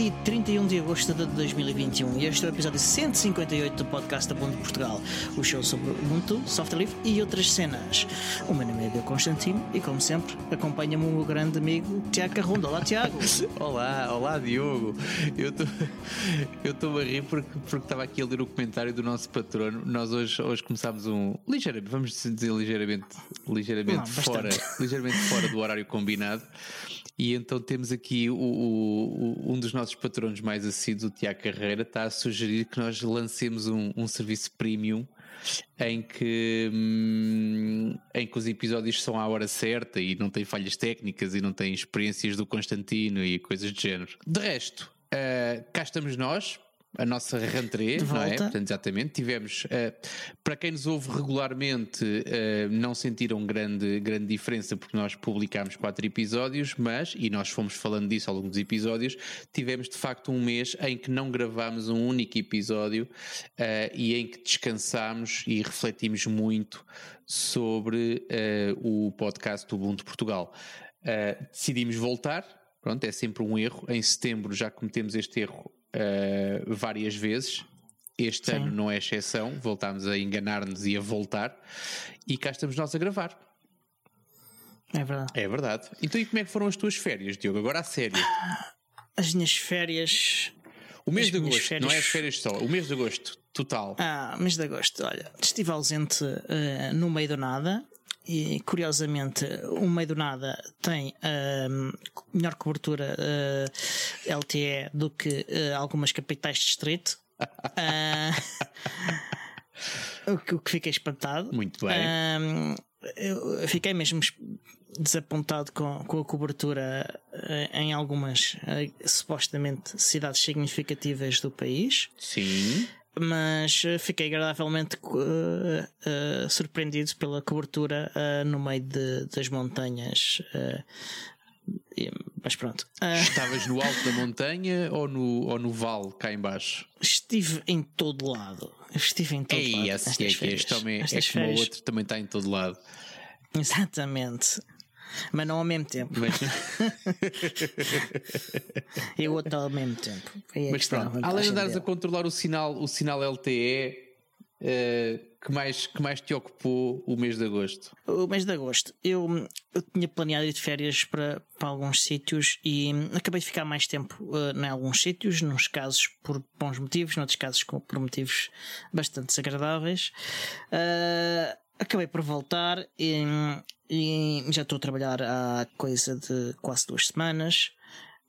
dia 31 de agosto de 2021 e este é o episódio 158 do podcast Ubuntu Portugal, o show sobre Ubuntu, software livre e outras cenas. O meu nome é Diogo Constantino e, como sempre, acompanha-me o meu grande amigo Tiago Carronda. Olá, Tiago. olá, olá, Diogo. Eu estou a rir porque, porque estava aqui a ler o comentário do nosso patrono. Nós hoje, hoje começámos um. ligeiramente, vamos dizer ligeiramente, ligeiramente, Não, fora, ligeiramente fora do horário combinado. E então temos aqui o, o, um dos nossos patronos mais assíduos, o Tiago Carreira, está a sugerir que nós lancemos um, um serviço premium em que, hum, em que os episódios são à hora certa e não tem falhas técnicas e não tem experiências do Constantino e coisas do género. De resto, uh, cá estamos nós a nossa rentrée, não é? Portanto, exatamente, tivemos, uh, para quem nos ouve regularmente, uh, não sentiram grande, grande diferença porque nós publicámos quatro episódios, mas, e nós fomos falando disso ao longo dos episódios, tivemos de facto um mês em que não gravámos um único episódio uh, e em que descansámos e refletimos muito sobre o podcast do Ubuntu Portugal. decidimos voltar, pronto, é sempre um erro, em setembro já cometemos este erro uh, várias vezes. Este Sim. ano não é exceção, voltámos a enganar-nos e a voltar, e cá estamos nós a gravar. É verdade. É verdade. Então, e como é que foram as tuas férias, Diogo? Agora a sério. As minhas férias. O mês as de agosto, férias... não é as férias só, o mês de agosto, total. Ah, mês de agosto, olha, estive ausente uh, no meio do nada, e curiosamente o meio do nada tem uh, melhor cobertura uh, ah, LTE do que uh, algumas capitais de distrito. o, que, o que fiquei espantado. Muito bem. eu fiquei mesmo desapontado com, com a cobertura em algumas supostamente cidades significativas do país. Sim mas eh, fiquei agradavelmente uh, uh, surpreendido pela cobertura uh, no meio de, das montanhas. mas pronto. Estavas no alto da montanha ou no, ou no vale cá embaixo? Estive em todo lado. Estive em todo Ei, lado. Esse, é, que este homem é como o outro também está em todo lado. Exatamente mas não ao mesmo tempo. Mas... eu outro ao mesmo tempo. É mas pronto, além de andares a controlar o sinal, o sinal LTE, uh, eh, que, mais, que mais te ocupou o mês de agosto? O mês de agosto, eu, eu tinha planeado ir de férias para, para alguns sítios e acabei de ficar mais tempo uh, em alguns sítios, nos casos por bons motivos, noutros casos por motivos bastante desagradáveis. Uh, acabei por voltar e, e, já estou a trabalhar há coisa de quase duas semanas.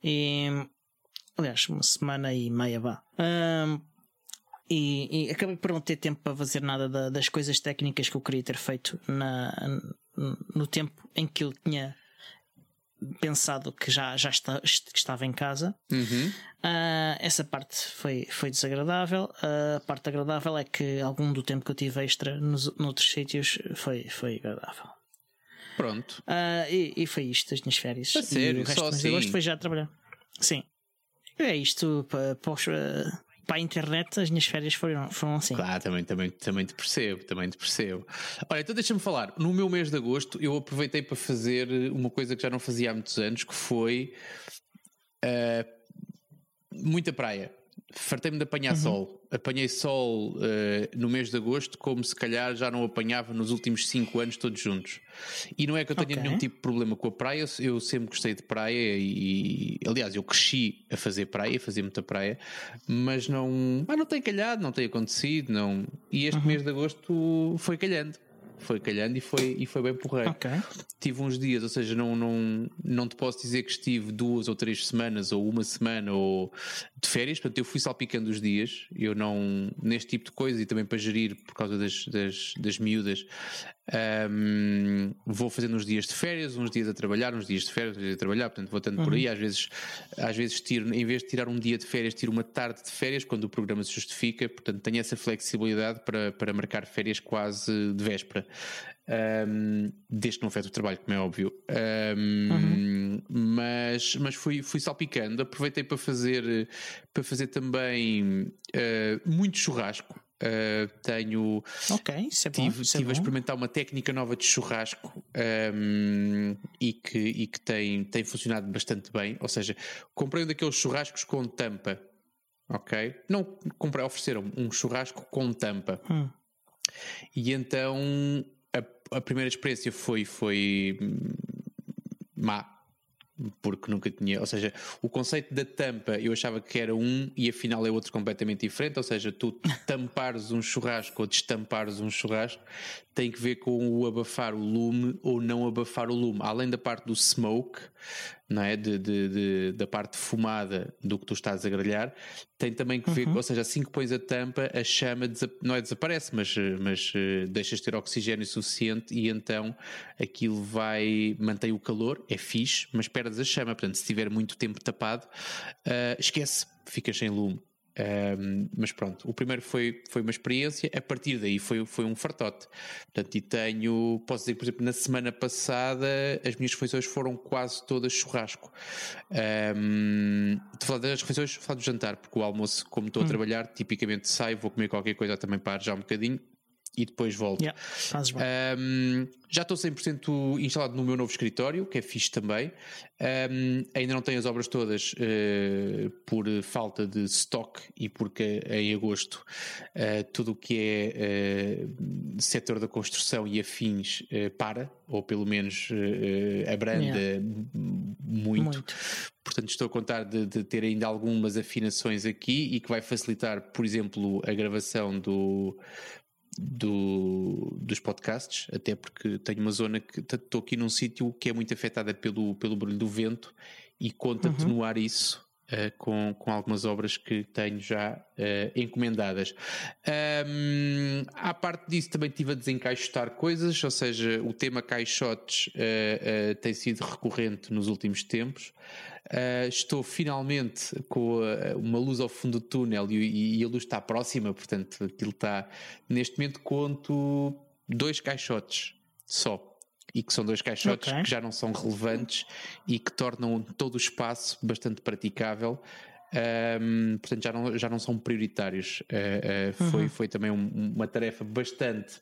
E, aliás, uma semana e meia vá. Um, e, e, acabei por não ter tempo para fazer nada da, das coisas técnicas que eu queria ter feito na, no tempo em que eu tinha pensado que já, já está, que estava em casa. Uhum. Uh, essa parte foi, foi desagradável. Uh, a parte agradável é que algum do tempo que eu tive extra nos noutros sítios foi, foi agradável. Pronto. Uh, e, e, foi isto, as minhas férias. A sério, o resto só assim. agosto foi já trabalhar. Sim. É isto para, para, para a internet as minhas férias foram, foram assim. Claro, também, também, também te percebo, também te percebo. Olha, então deixa-me falar. No meu mês de agosto eu aproveitei para fazer uma coisa que já não fazia há muitos anos, que foi uh, muita praia fartei-me de apanhar uhum. sol. Apanhei sol uh, no mês de agosto, como se calhar já não apanhava nos últimos 5 anos todos juntos. E não é que eu tenha okay. nenhum tipo de problema com a praia, eu sempre gostei de praia e, aliás, eu cresci a fazer praia, a fazer muita praia, mas não, ah, não tem calhado, não tem acontecido, não. E este uhum. mês de agosto foi calhando foi calhando e foi, e foi bem porreiro. Okay. Tive uns dias, ou seja, não, não, não te posso dizer que estive duas ou três semanas ou uma semana ou de férias, portanto eu fui salpicando os dias, eu não, neste tipo de coisa e também para gerir por causa das, das, das miúdas, um, vou fazendo uns dias de férias, uns dias a trabalhar, uns dias de férias, uns dias a trabalhar, portanto vou tanto uhum. por aí, às vezes, às vezes tiro, em vez de tirar um dia de férias, tiro uma tarde de férias quando o programa se justifica, portanto tenho essa flexibilidade para, para marcar férias quase de véspera um, desde que não afeta o trabalho, como é óbvio. Um, uhum. Mas, mas fui, fui salpicando, aproveitei para fazer, para fazer também uh, muito churrasco. Uh, tenho. Ok, isso é bom. Tive, isso tive é a experimentar uma técnica nova de churrasco um, e que, e que tem, tem funcionado bastante bem. Ou seja, comprei um daqueles churrascos com tampa. Ok? Não comprei, ofereceram um churrasco com tampa. Hum. E então a, a primeira experiência foi, foi má porque nunca tinha, ou seja, o conceito da tampa eu achava que era um e afinal é outro completamente diferente, ou seja, tu tampares um churrasco ou destampares um churrasco tem que ver com o abafar o lume ou não abafar o lume, além da parte do smoke, não é? De, de, de da parte fumada do que tu estás a grelhar, tem também que ver, uhum. ou seja, assim que pões a tampa, a chama não é desaparece, mas, mas uh, deixas de ter oxigênio suficiente e então aquilo vai, mantém o calor, é fixe, mas perdes a chama, portanto, se estiver muito tempo tapado, uh, esquece, ficas sem lume. Um, mas pronto, o primeiro foi, foi uma experiência, a partir daí foi, foi um fartote. Portanto, e tenho, posso dizer, por exemplo, na semana passada as minhas refeições foram quase todas churrasco. Um, de falar das refeições, falar do jantar, porque o almoço, como estou hum. a trabalhar, tipicamente saio, vou comer qualquer coisa também para já um bocadinho e depois volto. Yeah, um, já estou 100% instalado no meu novo escritório, que é fixe também. Um, ainda não tenho as obras todas uh, por falta de stock e porque em agosto uh, tudo o que é uh, setor da construção e afins para, ou pelo menos abranda yeah. muito. muito. Portanto, estou a contar de, de, ter ainda algumas afinações aqui e que vai facilitar, por exemplo, a gravação do do, dos podcasts, até porque tenho uma zona que estou aqui num sítio que é muito afetada pelo, pelo barulho do vento e conto uhum. atenuar isso Uh, com, com algumas obras que tenho já uh, encomendadas. Um, à parte disso, também estive a desencaixotar coisas, ou seja, o tema caixotes uh, tem sido recorrente nos últimos tempos. Estou finalmente com uma luz ao fundo do túnel e, e, a luz está próxima, portanto, aquilo está. Neste momento, conto dois caixotes só. E que são dois caixotes okay. que já não são relevantes e que tornam todo o espaço bastante praticável. Um, portanto, já não, já não são prioritários. Uh, foi, uhum. foi também um, uma tarefa bastante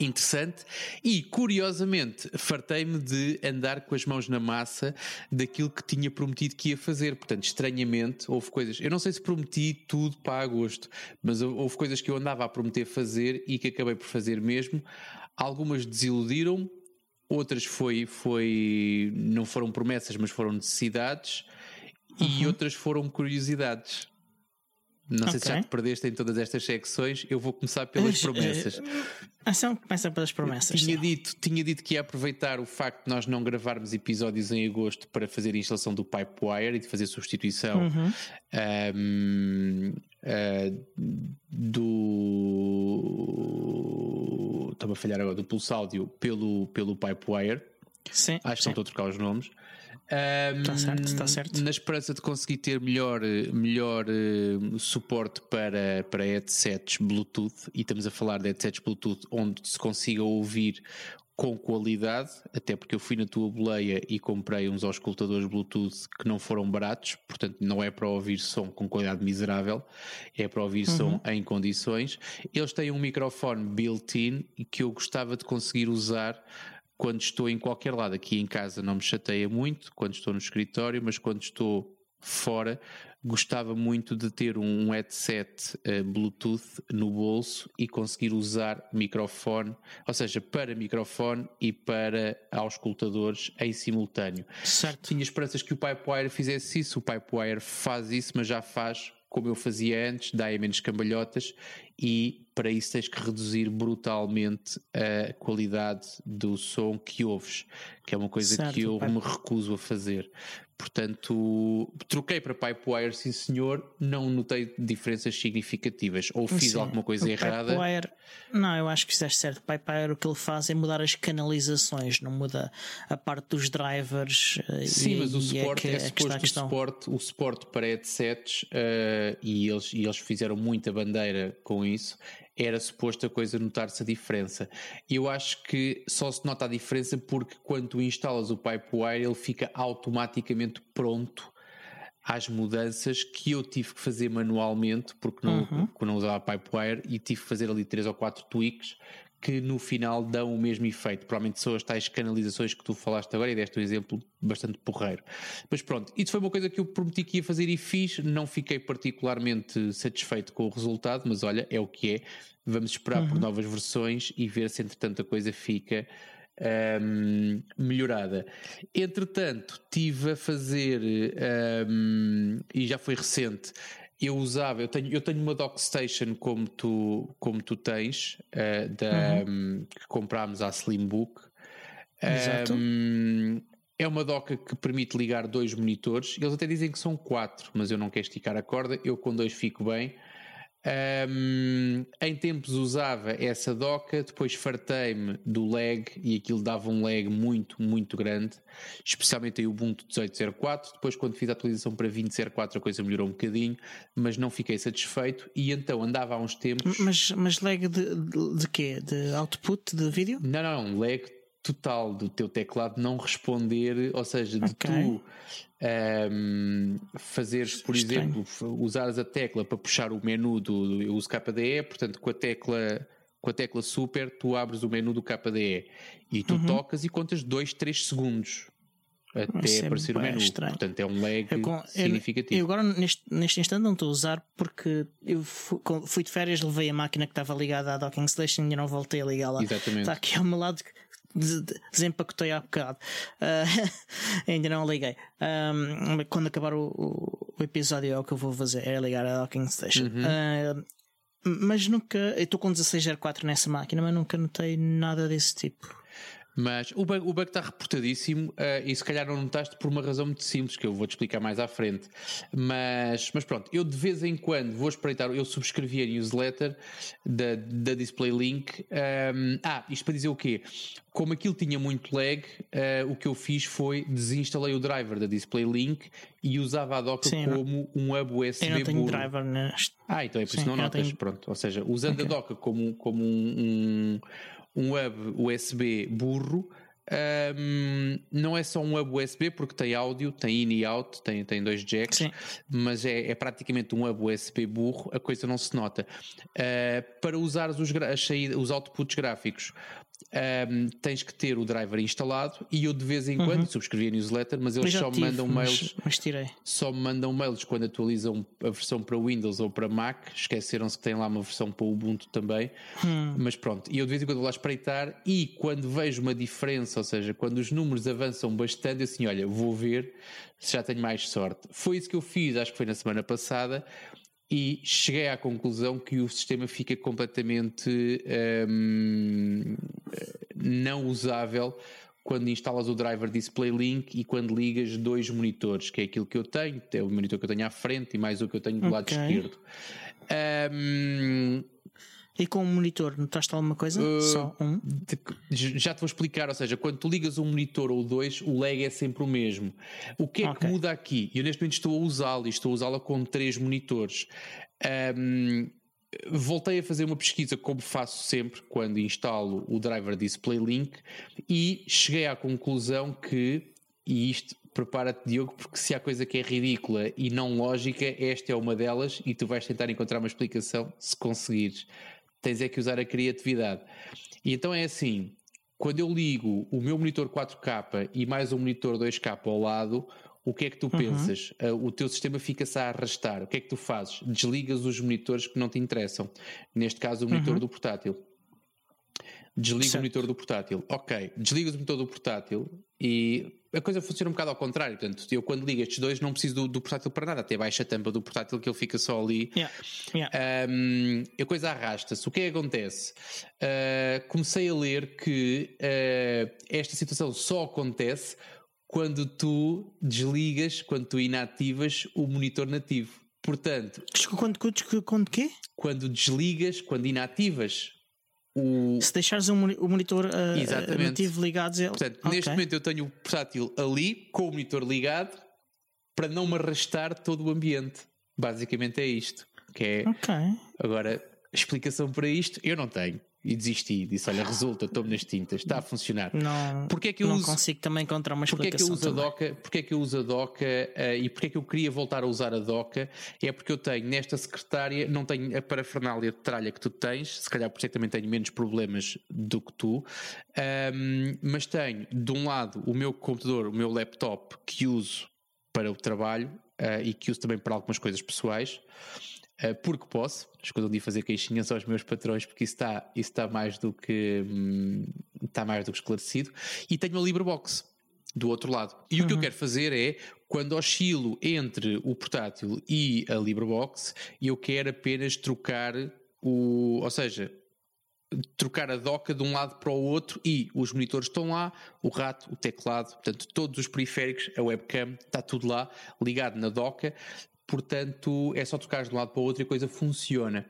interessante e curiosamente fartei-me de andar com as mãos na massa daquilo que tinha prometido que ia fazer. Portanto, estranhamente, houve coisas. Eu não sei se prometi tudo para agosto, mas houve coisas que eu andava a prometer fazer e que acabei por fazer mesmo. Algumas desiludiram, outras foi, foi não foram promessas, mas foram necessidades, uhum. e outras foram curiosidades. Não sei okay. se já te perdeste em todas estas secções. Eu vou começar pelas promessas. A ação começa pelas promessas. Tinha dito, tinha dito que ia aproveitar o facto de nós não gravarmos episódios em agosto para fazer a instalação do Pipewire e de fazer substituição uhum. um, uh, do. Estava a falhar agora, do Pulse Áudio pelo, pelo Pipewire. Sim. Acho que sim. estão a trocar os nomes. Está certo, está certo. Na esperança de conseguir ter melhor, melhor uh, suporte para, para headsets Bluetooth, e estamos a falar de headsets Bluetooth onde se consiga ouvir com qualidade, até porque eu fui na tua boleia e comprei uns auscultadores Bluetooth que não foram baratos, portanto não é para ouvir som com qualidade miserável, é para ouvir uhum. som em condições. Eles têm um microfone built-in que eu gostava de conseguir usar quando estou em qualquer lado. Aqui em casa não me chateia muito, quando estou no escritório, mas quando estou fora, gostava muito de ter um headset uh, Bluetooth no bolso e conseguir usar microfone, ou seja, para microfone e para auscultadores em simultâneo. Certo. Tinha esperanças que o Pipewire fizesse isso, o Pipewire faz isso, mas já faz como eu fazia antes, dá menos cambalhotas e para isso tens que reduzir brutalmente a qualidade do som que ouves, que é uma coisa certo, que eu pai. me recuso a fazer. Portanto, troquei para Pipewire, sim senhor, não notei diferenças significativas. Ou fiz sim, alguma coisa errada. Pipewire, não, eu acho que fizeste certo. Pipewire o que ele faz é mudar as canalizações, não muda a parte dos drivers. Eh, sim, e, mas o suporte é, que, é suposto o suporte, o suporte para headsets uh, e, eles, e eles fizeram muita bandeira com isso era suposto a coisa notar-se a diferença. Eu acho que só se nota a diferença porque quando tu instalas o Pipewire ele fica automaticamente pronto às mudanças que eu tive que fazer manualmente, porque não, Uhum. porque não usava Pipewire, e tive que fazer ali três ou quatro tweaks que no final dão o mesmo efeito. Provavelmente são as tais canalizações que tu falaste agora e deste um exemplo bastante porreiro. Mas pronto, isso foi uma coisa que eu prometi que ia fazer e fiz. Não fiquei particularmente satisfeito com o resultado, mas olha, é o que é. Vamos esperar por novas versões e ver se entretanto a coisa fica hum, melhorada. Entretanto, tive a fazer, hum, e já foi recente, eu usava, eu tenho, eu tenho uma Dockstation como tu, como tu tens, eh, da, hum, que comprámos à Slimbook. Exato. Hum, é uma doca que permite ligar dois monitores. Eles até dizem que são quatro, mas eu não quero esticar a corda. Eu com dois fico bem. Um, em tempos usava essa doca, depois fartei-me do lag e aquilo dava um lag muito, muito grande, especialmente em Ubuntu 18.04. Depois, quando fiz a atualização para 20.04, a coisa melhorou um bocadinho, mas não fiquei satisfeito. E então andava há uns tempos. Mas, mas lag de, de, de quê? De output de vídeo? Não, não, lag total do teu teclado não responder, ou seja, de Ok. tu um, fazeres, por Estranho. exemplo, usares a tecla para puxar o menu do, eu uso KDE, portanto, com a tecla com a tecla super, tu abres o menu do KDE e tu tocas e contas 2, 3 segundos até Uhum. Isso é aparecer o bué menu. estranho. Portanto, é um lag Eu, significativo. eu agora neste, neste instante não estou a usar porque eu fui de férias, levei a máquina que estava ligada à docking station e não voltei a ligá-la. Exatamente. Está aqui ao meu lado desempacotei há bocado. Ah, ainda não liguei. Ahm, quando acabar o, o- episódio é o que eu vou fazer, é ligar a docking station. Uhum. Ah, mas nunca, eu estou com 1604 nessa máquina, mas nunca notei nada desse tipo. Mas o bug, o bug está reportadíssimo eh, e se calhar não notaste por uma razão muito simples que eu vou te explicar mais à frente. Mas, mas pronto, eu de vez em quando vou espreitar, eu subscrevi a newsletter da, da Display Link. Ahm, ah, isto para dizer o quê? Como aquilo tinha muito lag, eh, o que eu fiz foi desinstalei o driver da Display Link e usava a doca Sim, não- como um hub USB Eu não tenho driver neste. Ah, então é por isso Sim, não notas. tenho- Pronto, ou seja, usando a doca como, como um, um, um hub USB burro, hum, não é só um hub USB porque tem áudio, tem in e out, tem, tem dois jacks, Sim. mas é, é praticamente um hub USB burro, a coisa não se nota. Ah, para usares os, os outputs gráficos. Hum, tens que ter o driver instalado e eu de vez em quando subscrevi a newsletter, mas Uhum. Eles já só me mandam mas, mails mas tirei. só me mandam mails quando atualizam a versão para Windows ou para Mac. Esqueceram-se que tem lá uma versão para Ubuntu também. Mas pronto, e eu de vez em quando vou lá espreitar e quando vejo uma diferença, ou seja, quando os números avançam bastante, eu assim, olha, vou ver se já tenho mais sorte. Foi isso que eu fiz, acho que foi na semana passada. E cheguei à conclusão que o sistema fica completamente hum, não usável quando instalas o driver Display Link e quando ligas dois monitores, que é aquilo que eu tenho, é o monitor que eu tenho à frente e mais o que eu tenho do lado Ok. esquerdo. Hum, E com o monitor, notaste alguma coisa? Uh, Só um? de- já te vou explicar, ou seja, quando tu ligas um monitor ou dois, o lag é sempre o mesmo. O que é Ok. que muda aqui? Eu neste momento estou a usá-lo e estou a usá-lo com três monitores. Ahm, voltei a fazer uma pesquisa, como faço sempre quando instalo o driver Display Link, e cheguei à conclusão que, e isto prepara-te, Diogo, porque se há coisa que é ridícula e não lógica, esta é uma delas, e tu vais tentar encontrar uma explicação se conseguires. Tens é que usar a criatividade. E então é assim: quando eu ligo o meu monitor 4K e mais um monitor 2K ao lado, o que é que tu pensas? Ah, o teu sistema fica-se a arrastar. O que é que tu fazes? Desligas os monitores que não te interessam. Neste caso, o monitor do portátil. Desliga Certo. o monitor do portátil. Ok, desligas o monitor do portátil e a coisa funciona um bocado ao contrário. Portanto, eu quando ligo estes dois não preciso do, do portátil para nada. Até baixa a tampa do portátil que ele fica só ali. Yeah. Yeah. Um, a coisa arrasta-se. O que é que acontece? Uh, comecei a ler que uh, esta situação só acontece quando tu desligas, quando tu inativas o monitor nativo. Portanto, quando, quando, quando quê? quando desligas, quando inativas o. Se deixares o moni- o monitor uh, Exatamente. nativo ligado, ele... Portanto, Ok. neste momento eu tenho o portátil ali, com o monitor ligado, para não me arrastar todo o ambiente. Basicamente é isto. Que é. Agora, explicação para isto eu não tenho. E desisti. Disse: Olha, resulta, estou nas tintas, está a funcionar. Não, porque é que eu não uso, consigo também encontrar uma porque explicação. É que eu uso a Doca, porque é que eu uso a Doca uh, e porque é que eu queria voltar a usar a Doca? É porque eu tenho nesta secretária, não tenho a parafernália de tralha que tu tens, se calhar por isso é que também tenho menos problemas do que tu, um, mas tenho de um lado o meu computador, o meu laptop que uso para o trabalho uh, e que uso também para algumas coisas pessoais. Uh, porque posso, escusam de fazer queixinhas aos meus patrões, porque isso está, isso está mais do que hum, está mais do que esclarecido. E tenho a LibreBox do outro lado. E uhum. o que eu uhum. quero fazer é, quando oscilo entre o portátil e a LibreBox, eu quero apenas trocar o. Ou seja, trocar a doca de um lado para o outro e os monitores estão lá, o rato, o teclado, portanto, todos os periféricos, a webcam, está tudo lá ligado na doca portanto é só trocar de um lado para o outro e a coisa funciona.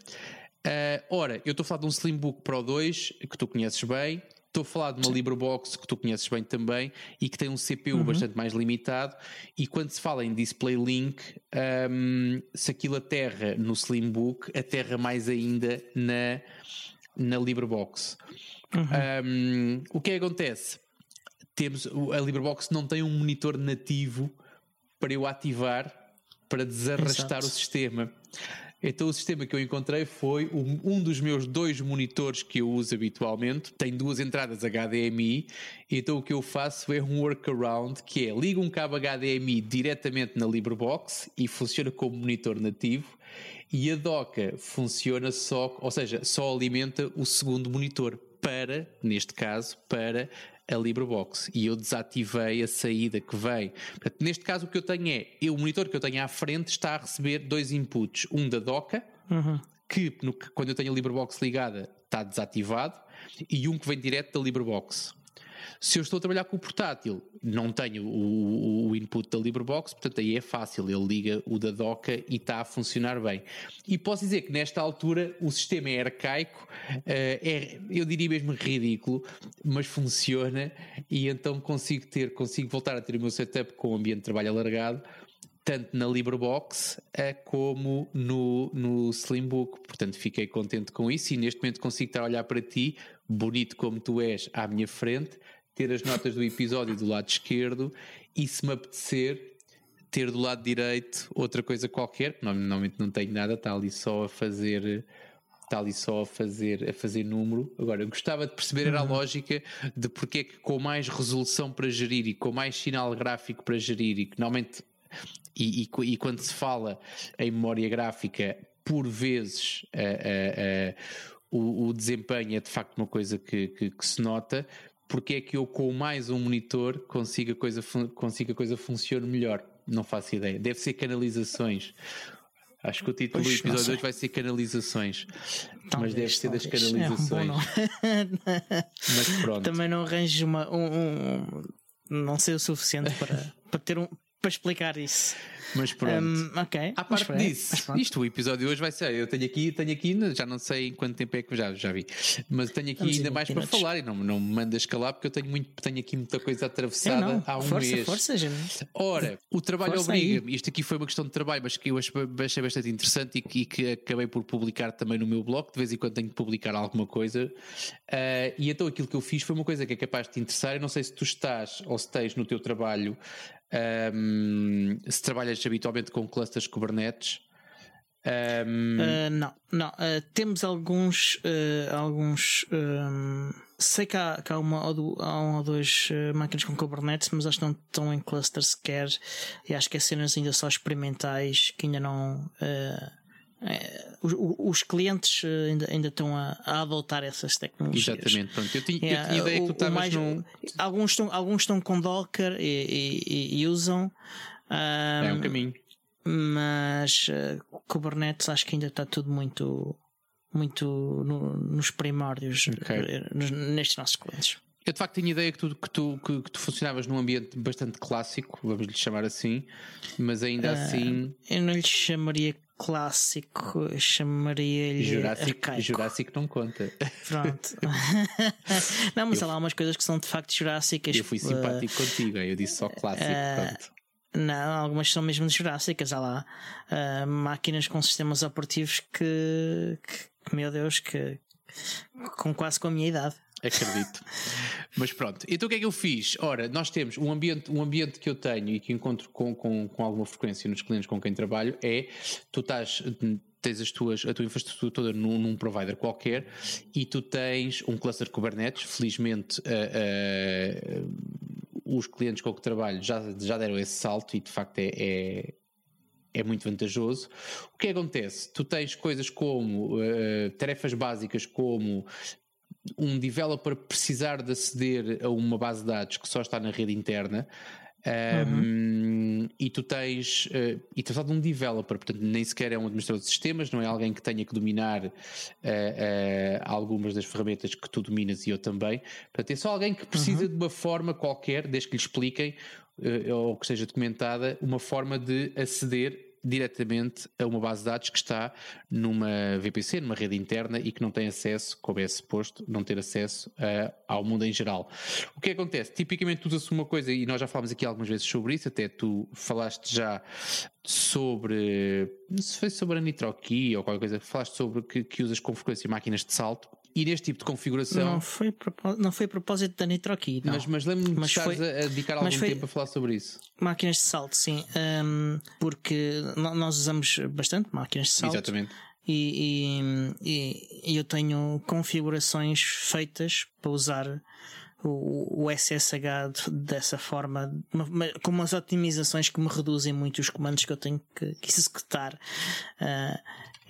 Uh, ora, eu estou a falar de um Slimbook Pro 2 que tu conheces bem, estou a falar de uma LibreBox que tu conheces bem também e que tem um CPU uhum. bastante mais limitado. E quando se fala em Display Link, um, se aquilo aterra no Slimbook, aterra mais ainda na, na LibreBox. Uhum. Um, o que é que acontece? Temos, a LibreBox não tem um monitor nativo para eu ativar para desarrastar Exato. o sistema. Então o sistema que eu encontrei foi um, dos meus dois monitores que eu uso habitualmente, tem duas entradas HDMI, então o que eu faço é um workaround que é ligo um cabo HDMI diretamente na LibreBox e funciona como monitor nativo e a doca funciona só, ou seja, só alimenta o segundo monitor para, neste caso, para a LibreBox e eu desativei a saída que vem. Portanto, neste caso o que eu tenho é, eu, o monitor que eu tenho à frente está a receber dois inputs, um da doca, uhum. que no, quando eu tenho a LibreBox ligada está desativado, e um que vem direto da LibreBox. Se eu estou a trabalhar com o portátil, não tenho o, o, input da LibreBox, portanto aí é fácil, ele liga o da Doca e está a funcionar bem. E posso dizer que nesta altura o sistema é arcaico, eh, é, eu diria mesmo ridículo, mas funciona e então consigo ter, consigo voltar a ter o meu setup com o ambiente de trabalho alargado tanto na LibreBox eh, como no, no Slimbook. Portanto, fiquei contente com isso e neste momento consigo estar a olhar para ti, bonito como tu és, à minha frente, ter as notas do episódio do lado esquerdo e se me apetecer ter do lado direito outra coisa qualquer, normalmente não tenho nada, está ali só a fazer está ali só a fazer, a fazer número. Agora, eu gostava de perceber uhum. a lógica de porque é que com mais resolução para gerir e com mais sinal gráfico para gerir e que normalmente e, e, e quando se fala em memória gráfica, por vezes uh, uh, uh, o, o, desempenho é de facto uma coisa que, que, que se nota, porque é que eu com mais um monitor consigo a coisa, consigo a coisa funcione melhor? Não faço ideia. Deve ser canalizações. Acho que o título pois, do episódio 2 vai ser canalizações. Talvez, mas deve ser das canalizações. É, mas pronto. Também não arranjo uma, um, um, não sei o suficiente para, para ter um para explicar isso. Mas pronto. Um, ok. À parte disso, isto, o episódio hoje vai ser. Eu tenho aqui, tenho aqui, já não sei em quanto tempo é que já, já vi, mas tenho aqui Vamos ainda mais para falar e não, não me mandas calar porque eu tenho, muito, tenho aqui muita coisa atravessada há um força, mês. Força, gente. Ora, o trabalho obriga-me. Isto aqui foi uma questão de trabalho, mas que eu achei bastante interessante e que, e que, acabei por publicar também no meu blog. De vez em quando tenho que publicar alguma coisa. Uh, e então aquilo que eu fiz foi uma coisa que é capaz de te interessar. Eu não sei se tu estás ou se tens no teu trabalho um, se trabalhas habitualmente com clusters Kubernetes. Um... Uh, não, não. Uh, temos alguns. Uh, alguns um, sei que há, que há, uma, há uma ou duas máquinas com Kubernetes, mas acho que não estão em clusters sequer. E acho que é cenas ainda só experimentais que ainda não é, os, os, clientes eh, ainda, ainda estão a, a, adotar essas tecnologias. Exatamente, pronto. Eu tinha, é, eu tinha ideia o, que tu estavas mais, num... alguns, estão, alguns estão com Docker e, e, e usam. Um, é um caminho. Mas uh, Kubernetes acho que ainda está tudo muito, muito no, nos primórdios okay. Eh, nestes nossos clientes. Eu de facto tinha ideia que tu, que, tu, que, que, tu funcionavas num ambiente bastante clássico, vamos lhe chamar assim, mas ainda uh, assim. Eu não lhe chamaria clássico, chamaria-lhe. Jurássico, Jurássico não conta. Pronto. não, mas eu, há lá umas coisas que são de facto jurássicas. Eu fui simpático uh, contigo, eu disse só clássico. Uh, não, algumas são mesmo jurássicas. Há lá uh, máquinas com sistemas operativos que, que meu Deus, que, Com quase com a minha idade. Acredito. Mas pronto, então o que é que eu fiz? Ora, nós temos um ambiente, um ambiente que eu tenho e que encontro com, com, com alguma frequência nos clientes com quem trabalho é tu estás tens as tuas, a tua infraestrutura toda num, num, provider qualquer e tu tens um cluster Kubernetes. Felizmente, uh, uh, os clientes com que trabalho já, já deram esse salto e de facto é, é, é muito vantajoso. O que acontece? Tu tens coisas como uh, tarefas básicas como um developer precisar de aceder a uma base de dados que só está na rede interna. Um, uhum. E tu tens, uh, e a de um developer, portanto, nem sequer é um administrador de sistemas, não é alguém que tenha que dominar uh, uh, algumas das ferramentas que tu dominas e eu também. Portanto, é só alguém que precisa uhum. de uma forma qualquer, desde que lhe expliquem ou que seja documentada, uma forma de aceder diretamente a uma base de dados que está numa VPC, numa rede interna e que não tem acesso, como é suposto, não ter acesso uh, ao mundo em geral. O que acontece? Tipicamente usa-se uma coisa, e nós já falámos aqui algumas vezes sobre isso, até tu falaste já sobre, não sei se foi sobre a NitroKey ou qualquer coisa, falaste sobre que, que usas com frequência máquinas de salto e neste tipo de configuração. Não foi, não foi a propósito da NitroKey. Mas, mas lembro-me de estares foi, a dedicar algum foi, tempo a falar sobre isso. Máquinas de salto, sim. Um, porque nós usamos bastante máquinas de salto. Exatamente. E, e, e, eu tenho configurações feitas para usar o, o SSH dessa forma, com umas otimizações que me reduzem muito os comandos que eu tenho que, que executar. Uh,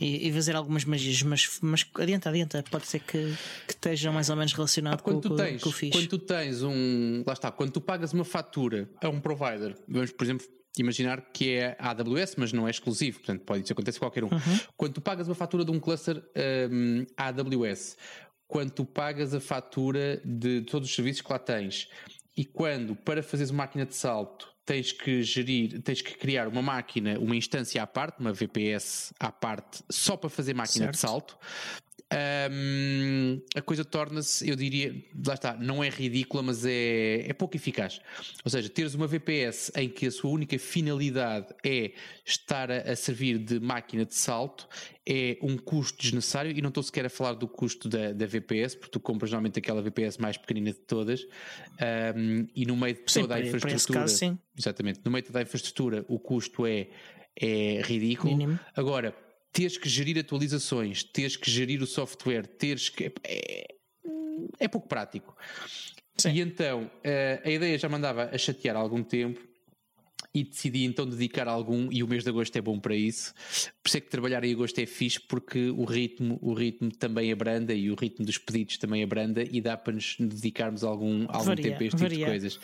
e, e fazer algumas magias, mas, mas adianta, adianta, pode ser que, que esteja mais ou menos relacionado ah, com, tu tens, com o fiz. Quando tu tens um. Lá está, quando tu pagas uma fatura a um provider, vamos, por exemplo, imaginar que é a AWS, mas não é exclusivo, portanto, pode isso acontecer a qualquer um. Uhum. Quando tu pagas uma fatura de um cluster um, AWS, quando tu pagas a fatura de todos os serviços que lá tens, e quando, para fazeres uma máquina de salto, tens que gerir, tens que criar uma máquina, uma instância à parte, uma VPS à parte, só para fazer máquina certo. de salto um, a coisa torna-se, eu diria, lá está, não é ridícula, mas é, é pouco eficaz. Ou seja, teres uma VPS em que a sua única finalidade é estar a, a servir de máquina de salto é um custo desnecessário e não estou sequer a falar do custo da, da VPS, porque tu compras normalmente aquela VPS mais pequenina de todas um, e no meio de toda sim, a infraestrutura. Caso, sim. Exatamente, no meio de toda a infraestrutura o custo é, é ridículo. Mínimo. Agora, teres que gerir atualizações, teres que gerir o software, teres que. É, é pouco prático. Sim. E então eh, a ideia já mandava a chatear há algum tempo e decidi então dedicar algum, e o mês de agosto é bom para isso. Por isso é que trabalhar em agosto é fixe, porque o ritmo, o ritmo também abranda e o ritmo dos pedidos também abranda e dá para nos dedicarmos algum, algum varia, tempo a este varia. tipo de coisas.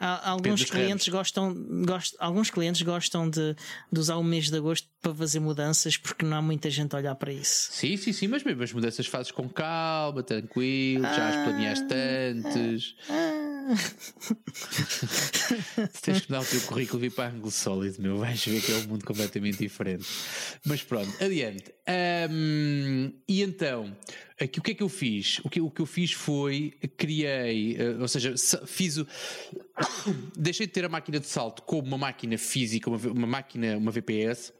Há, alguns clientes gostam, gostam, alguns clientes gostam de, de usar o mês de agosto para fazer mudanças porque não há muita gente a olhar para isso. Sim, sim, sim, mas mesmo as mudanças fazes com calma, tranquilo, ah, já as planeaste antes. Ah, Tens que dar o teu currículo vir para Angle Solid, meu. Vais ver que é um mundo completamente diferente. Mas pronto, adiante. Um, e então, aqui, o que é que eu fiz? O que, o que eu fiz foi criei, uh, ou seja, fiz o. deixei de ter a máquina de salto como uma máquina física, uma, uma máquina, uma VPS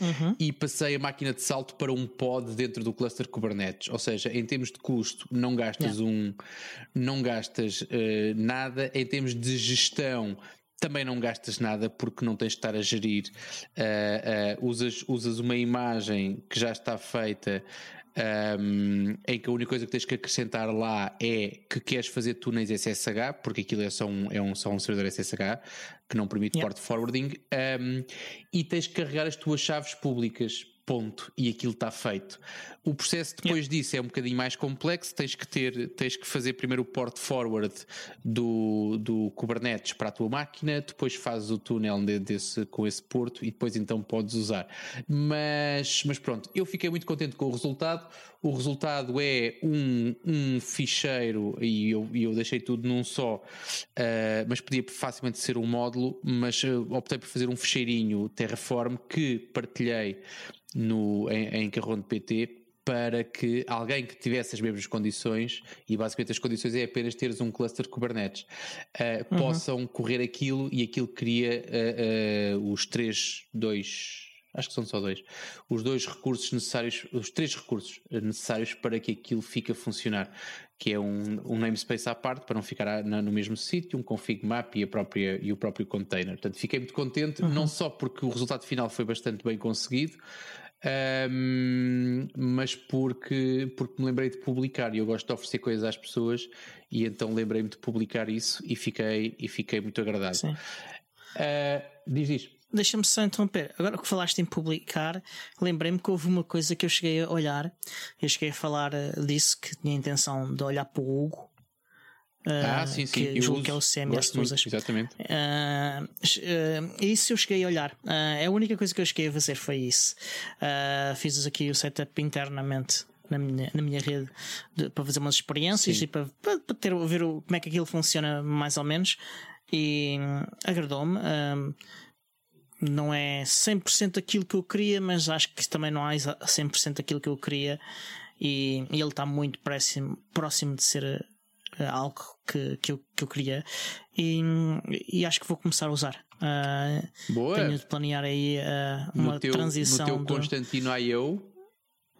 uhum. e passei a máquina de salto para um pod dentro do cluster Kubernetes. Ou seja, em termos de custo, não gastas yeah. um, não gastas uh, nada. Em termos de gestão, também não gastas nada porque não tens de estar a gerir. Uh, uh, usas, usas uma imagem que já está feita um, em que a única coisa que tens que acrescentar lá é que queres fazer túneis SSH, porque aquilo é só um, é um, só um servidor SSH que não permite yeah. port forwarding, um, e tens que carregar as tuas chaves públicas ponto, e aquilo está feito. O processo depois yeah. disso é um bocadinho mais complexo, tens que ter, tens que fazer primeiro o port forward do, do Kubernetes para a tua máquina, depois fazes o túnel desse, com esse porto e depois então podes usar. Mas, mas pronto, eu fiquei muito contente com o resultado. O resultado é um, um ficheiro, e eu, eu deixei tudo num só, uh, mas podia facilmente ser um módulo, mas uh, optei por fazer um ficheirinho Terraform que partilhei no, em, em Carrão de PT para que alguém que tivesse as mesmas condições, e basicamente as condições é apenas teres um cluster Kubernetes, uh, uhum. possam correr aquilo e aquilo cria uh, uh, os 3, 2, acho que são só dois, os dois recursos necessários, os três recursos necessários para que aquilo fique a funcionar, que é um, um namespace à parte para não ficar no mesmo sítio, um config map e, a própria, e o próprio container. Portanto, fiquei muito contente, uhum. não só porque o resultado final foi bastante bem conseguido, um, mas porque, porque me lembrei de publicar e eu gosto de oferecer coisas às pessoas e então lembrei-me de publicar isso e fiquei, e fiquei muito agradado. Uh, diz isto. Deixa-me só interromper. Agora que falaste em publicar, lembrei-me que houve uma coisa que eu cheguei a olhar. Eu cheguei a falar eh, disso, que tinha a intenção de olhar para o Hugo. Ah, uh, sim, sim. Que, julgo que é o CMS que usas. Exatamente. Uh, uh, isso eu cheguei a olhar. Uh, a única coisa que eu cheguei a fazer foi isso. fiz aqui o setup internamente na minha, na minha rede de, para fazer umas experiências Sim. e para, para, para, ter, ver o, como é que aquilo funciona mais ou menos. E hum, agradou-me. Um, não é 100% aquilo que eu queria, mas acho que também não há 100% aquilo que eu queria. E, e ele está muito próximo, próximo de ser uh, algo que, que, eu, que eu queria. E, e acho que vou começar a usar. Uh, Boa. Tenho de planear aí uh, uma teu, transição. No teu Constantino IO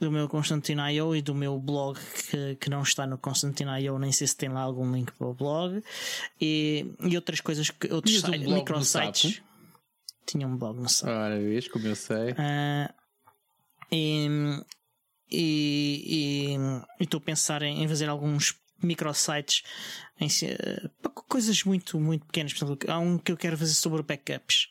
do meu Constantine.io e do meu blog que, que não está no Constantine.io, nem sei se tem lá algum link para o blog e, e outras coisas que outros sites, um microsites. Tinha um blog no site. Ora, vês como eu sei. Uh, e estou a pensar em, em fazer alguns microsites em, coisas muito, muito pequenas. Por exemplo, há um que eu quero fazer sobre backups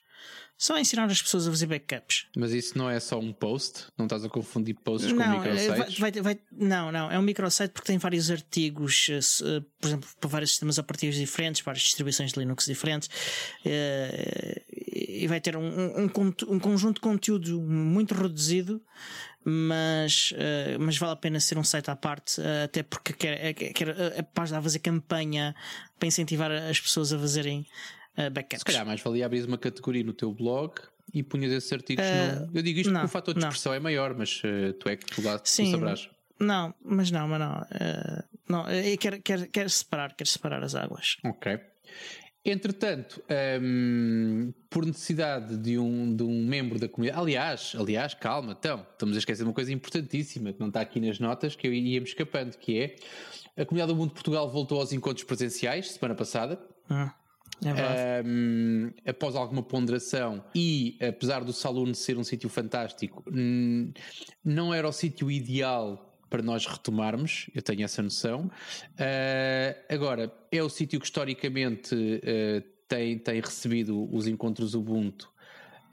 só ensinar as pessoas a fazer backups. Mas isso não é só um post? Não estás a confundir posts não, com microsites? Vai, vai, vai, não, não. É um microsite porque tem vários artigos, eh, eh, por exemplo, para vários sistemas operativos diferentes, várias distribuições de Linux diferentes. Eh, e vai ter um, um, um conjunto de conteúdo muito reduzido mas, uh, mas vale a pena ser um site à parte, uh, até porque quer, quer, quer a página a fazer campanha para incentivar as pessoas a fazerem uh, backups. Se calhar mais valia abrir uma categoria no teu blog e punhas esses artigos no... Eu digo isto não, porque o fator de expressão não. é maior, mas tu é que tu lá Sim, tu sabrás. Não, mas não, mas não. Não, eu quero, quero, quero separar, quero separar as águas. Ok. Entretanto, um, por necessidade de um, de um membro da comunidade, aliás, aliás, calma, então, estamos a esquecer uma coisa importantíssima que não está aqui nas notas, que eu ia me escapando, que é a comunidade do Mundo de Portugal voltou aos encontros presenciais semana passada. Ah. É um, após alguma ponderação e apesar do Saloon ser um sítio fantástico, não era o sítio ideal para nós retomarmos, eu tenho essa noção. Uh, agora, é o sítio que historicamente uh, tem, tem recebido os encontros Ubuntu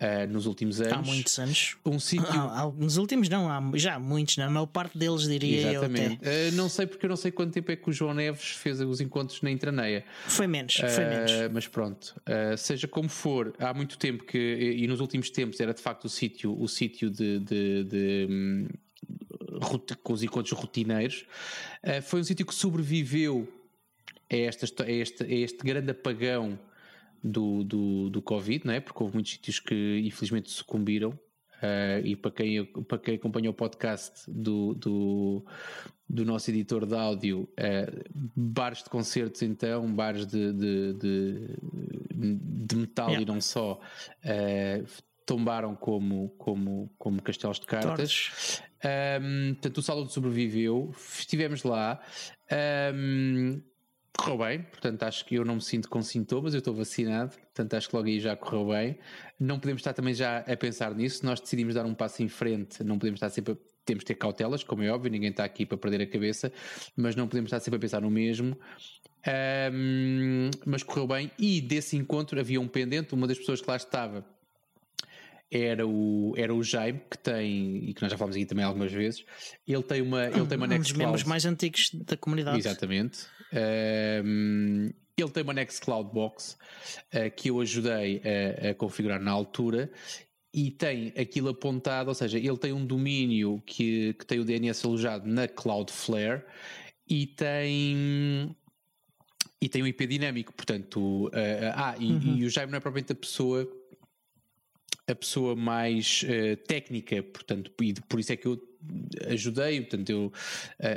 uh, nos últimos anos. Há muitos anos. Um sítio... Nos últimos não, há já há muitos, na maior parte deles diria Exatamente. eu até. Uh, não sei porque eu não sei quanto tempo é que o João Neves fez os encontros na Intraneia. Foi menos, foi uh, menos. Mas pronto, seja como for, há muito tempo que, e nos últimos tempos era de facto o sítio, o sítio de, de, de hum, com os encontros rotineiros. foi um sítio que sobreviveu a, esta, a, este, a este grande apagão do, do, do Covid, não é? Porque houve muitos sítios que infelizmente sucumbiram. Uh, e para quem, para quem acompanha o podcast do, do, do nosso editor de áudio, uh, bares de concertos, então, bares de, de, de, de metal yeah. e não só, uh, tombaram como, como, como castelos de cartas. Um, portanto, o salão sobreviveu, estivemos lá. Um, correu bem, portanto acho que eu não me sinto com sintomas, eu estou vacinado, portanto acho que logo aí já correu bem. Não podemos estar também já a pensar nisso, nós decidimos dar um passo em frente, não podemos estar sempre a, temos de ter cautelas, como é óbvio, ninguém está aqui para perder a cabeça, mas não podemos estar sempre a pensar no mesmo. Um, mas correu bem e desse encontro havia um pendente, uma das pessoas que lá estava era o, era o Jaime, que tem, e que nós já falamos aqui também algumas vezes, ele tem uma, ele tem uma um dos membros mais antigos da comunidade. Exatamente. Um, ele tem uma Nextcloud Box uh, que eu ajudei a, a, configurar na altura e tem aquilo apontado, ou seja, ele tem um domínio que, que tem o DNS alojado na Cloudflare e tem e tem um IP dinâmico, portanto, uh, ah, e, uhum. e, o Jaime não é propriamente a pessoa a pessoa mais uh, técnica, portanto, e por isso é que eu ajudei, portanto, eu,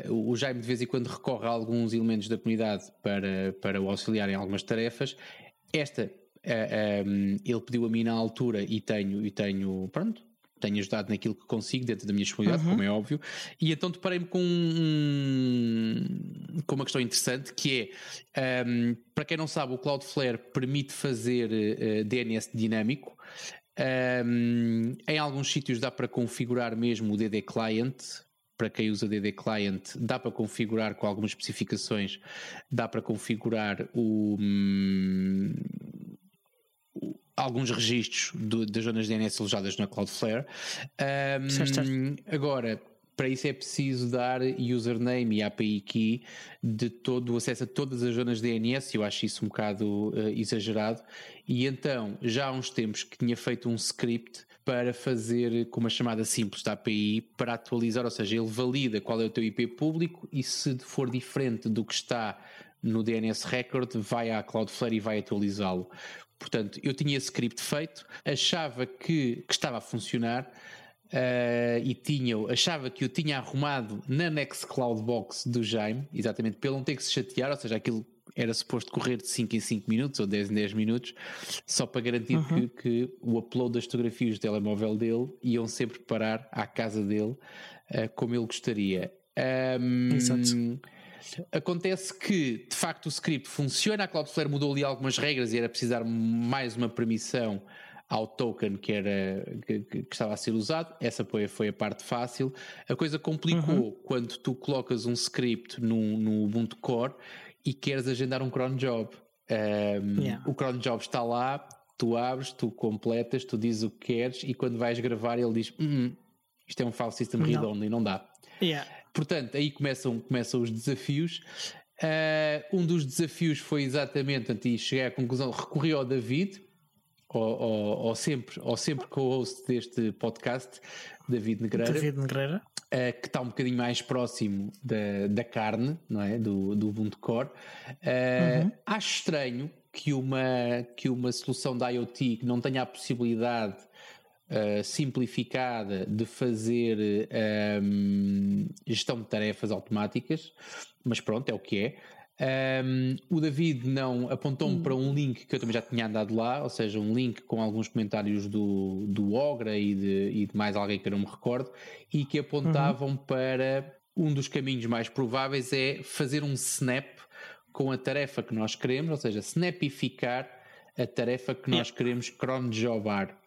uh, o Jaime de vez em quando recorre a alguns elementos da comunidade para, para o auxiliar em algumas tarefas. Esta, uh, eh, um, ele pediu a mim na altura e tenho, e tenho, pronto, tenho ajudado naquilo que consigo, dentro da minha disponibilidade, uhum. como é óbvio. E então deparei-me com, um, com uma questão interessante que é, um, para quem não sabe, o Cloudflare permite fazer uh, DNS dinâmico. Um, em alguns sítios dá para configurar mesmo o DD Client, para quem usa DD Client, dá para configurar com algumas especificações, dá para configurar o, hum, alguns registros do, das zonas DNS alojadas na Cloudflare. Um, agora, para isso é preciso dar username e API key de todo o acesso a todas as zonas DNS, eu acho isso um bocado uh, exagerado. E então, já há uns tempos que tinha feito um script para fazer com uma chamada simples da API para atualizar, ou seja, ele valida qual é o teu IP público e se for diferente do que está no DNS Record, vai à Cloudflare e vai atualizá-lo. Portanto, eu tinha esse script feito, achava que, que estava a funcionar uh, e tinha, achava que eu tinha arrumado na Nextcloud Box do Jaime, exatamente pelo não ter que se chatear, ou seja, aquilo era suposto correr de 5 em 5 minutos ou 10 em 10 minutos, só para garantir uhum. que, que, o upload das fotografias do telemóvel dele iam sempre parar à casa dele uh, como ele gostaria. Um, Exato. Acontece que, de facto, o script funciona, a Cloudflare mudou ali algumas regras e era precisar mais uma permissão ao token que, era, que, que, estava a ser usado. Essa foi, foi a parte fácil. A coisa complicou uhum. quando tu colocas um script no, no Ubuntu Core e queres agendar um cron job. Um, yeah. O cron job está lá, tu abres, tu completas, tu dizes o que queres e quando vais gravar ele diz: hum, isto é um file system read only, não dá. Yeah. Portanto, aí começam, começam os desafios. Uh, um dos desafios foi exatamente, antes chegar à conclusão, recorri ao David, ou, sempre, ou sempre co-host deste podcast, David Negreira. David Negreira. Uh, que está um bocadinho mais próximo da, da carne, não é? Do, do Ubuntu Core. Uh, uhum. Acho estranho que uma, que uma solução da IoT que não tenha a possibilidade uh, simplificada de fazer um, gestão de tarefas automáticas, mas pronto, é o que é. Um, o David não apontou-me hum. para um link que eu também já tinha andado lá, ou seja, um link com alguns comentários do, do Ogra e de, e de mais alguém que eu não me recordo, e que apontavam uhum. para um dos caminhos mais prováveis é fazer um snap com a tarefa que nós queremos, ou seja, snapificar a tarefa que nós queremos cronjobar.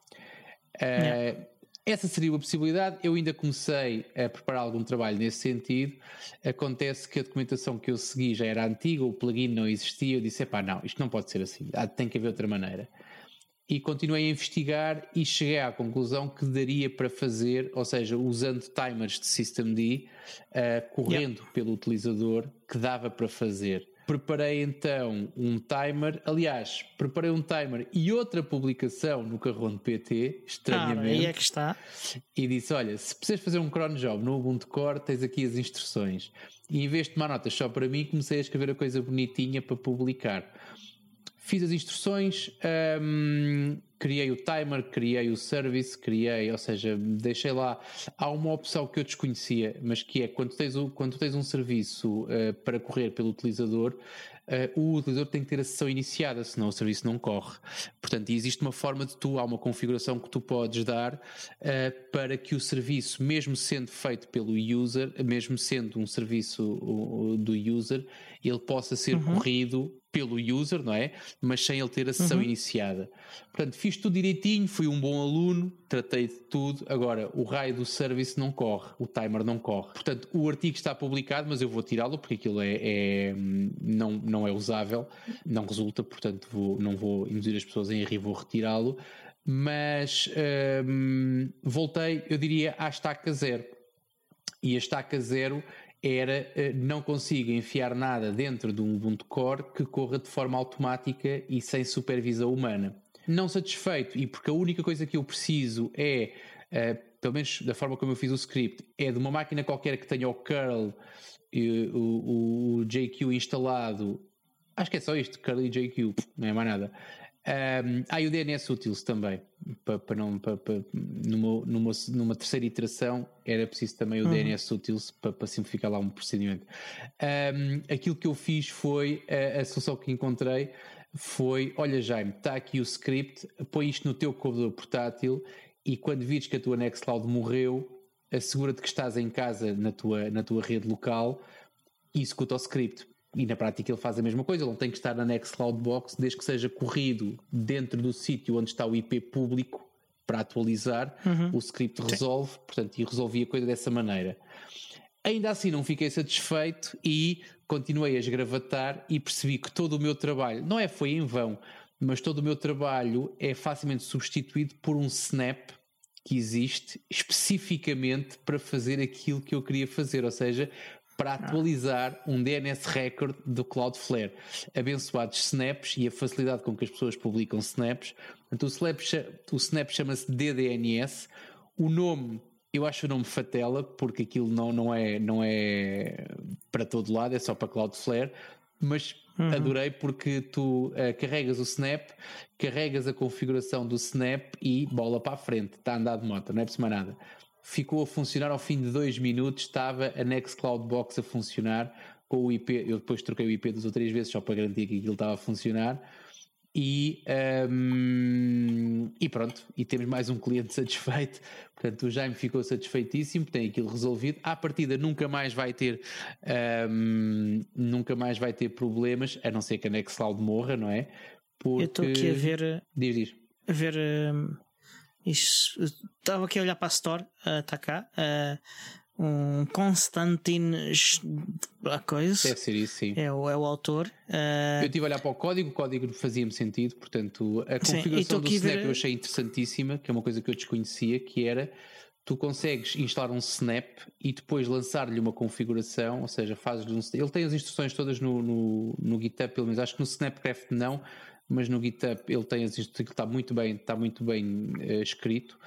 Uh, essa seria uma possibilidade. Eu ainda comecei a preparar algum trabalho nesse sentido. Acontece que a documentação que eu segui já era antiga, o plugin não existia. Eu disse: pá, não, isto não pode ser assim, tem que haver outra maneira. E continuei a investigar e cheguei à conclusão que daria para fazer, ou seja, usando timers de systemd, uh, correndo yeah. pelo utilizador, que dava para fazer. Preparei então um timer, aliás, preparei um timer e outra publicação no Carrão de PT, estranhamente. Ah, aí é que está. E disse: Olha, se precisas fazer um cron job no Ubuntu Core, tens aqui as instruções. E em vez de tomar notas só para mim, comecei a escrever a coisa bonitinha para publicar. Fiz as instruções, um, criei o timer, criei o service, criei, ou seja, deixei lá. Há uma opção que eu desconhecia, mas que é quando tens, quando tens um serviço uh, para correr pelo utilizador, uh, o utilizador tem que ter a sessão iniciada, senão o serviço não corre. Portanto, existe uma forma de tu, há uma configuração que tu podes dar uh, para que o serviço, mesmo sendo feito pelo user, mesmo sendo um serviço do user, ele possa ser uhum. corrido pelo user, não é? Mas sem ele ter a sessão uhum. iniciada. Portanto, fiz tudo direitinho, fui um bom aluno, tratei de tudo. Agora, o raio do service não corre, o timer não corre. Portanto, o artigo está publicado, mas eu vou tirá-lo porque aquilo é, é, não, não é usável, não resulta, portanto, vou, não vou induzir as pessoas em erro e vou retirá-lo. Mas hum, voltei, eu diria, à estaca zero. E a estaca zero era eh, não consigo enfiar nada dentro de um Ubuntu Core que corra de forma automática e sem supervisão humana. Não satisfeito, e porque a única coisa que eu preciso é, uh, pelo menos da forma como eu fiz o script, é de uma máquina qualquer que tenha o curl, e, o, o JQ instalado. Acho que é só isto, curl e JQ, não é mais nada. Um, ah, e o DNS Utils também, para, para não, para, para, numa, numa, numa, terceira iteração era preciso também o uhum. DNS Utils para, para, simplificar lá um procedimento. Um, aquilo que eu fiz foi, a, a, solução que encontrei foi, olha Jaime, está aqui o script, põe isto no teu computador portátil e quando vires que a tua Nextcloud morreu, assegura-te que estás em casa na tua, na tua rede local e executa o script. E na prática ele faz a mesma coisa, ele não tem que estar na Nextcloud Box desde que seja corrido dentro do sítio onde está o IP público para atualizar, uhum. o script resolve, Sim. portanto, e resolvi a coisa dessa maneira. Ainda assim não fiquei satisfeito e continuei a esgravatar e percebi que todo o meu trabalho, não é foi em vão, mas todo o meu trabalho é facilmente substituído por um snap que existe especificamente para fazer aquilo que eu queria fazer, ou seja, para atualizar um DNS record do Cloudflare. Abençoados snaps e a facilidade com que as pessoas publicam snaps. Portanto, o snap, o snap chama-se DDNS. O nome, eu acho o nome fatela, porque aquilo não, não, é, não é para todo lado, é só para Cloudflare. Mas Uhum. Adorei porque tu uh, carregas o Snap, carregas a configuração do Snap e bola para a frente. Está a andar de moto, não é por nada ficou a funcionar ao fim de dois minutos, estava a Nextcloud Box a funcionar com o IP, eu depois troquei o IP duas ou três vezes só para garantir que aquilo estava a funcionar e, um, e pronto, e temos mais um cliente satisfeito, portanto o Jaime ficou satisfeitíssimo, tem aquilo resolvido, à partida nunca mais vai ter um, nunca mais vai ter problemas, a não ser que a Nextcloud morra, não é? Porque... Eu estou aqui a ver diz, diz. a ver um Estava aqui a olhar para a Store, está uh, cá. Uh, um Constantin a coisa. Deve ser isso, sim. É o, é o autor. Uh... Eu estive a olhar para o código, o código fazia-me sentido, portanto, a configuração sim, do Snap ver... eu achei interessantíssima, que é uma coisa que eu desconhecia, que era tu consegues instalar um Snap e depois lançar-lhe uma configuração, ou seja, fazes-lhe um. Ele tem as instruções todas no, no, no GitHub, pelo menos acho que no Snapcraft não, mas no GitHub ele tem as instruções, está muito bem, está muito bem uh, escrito.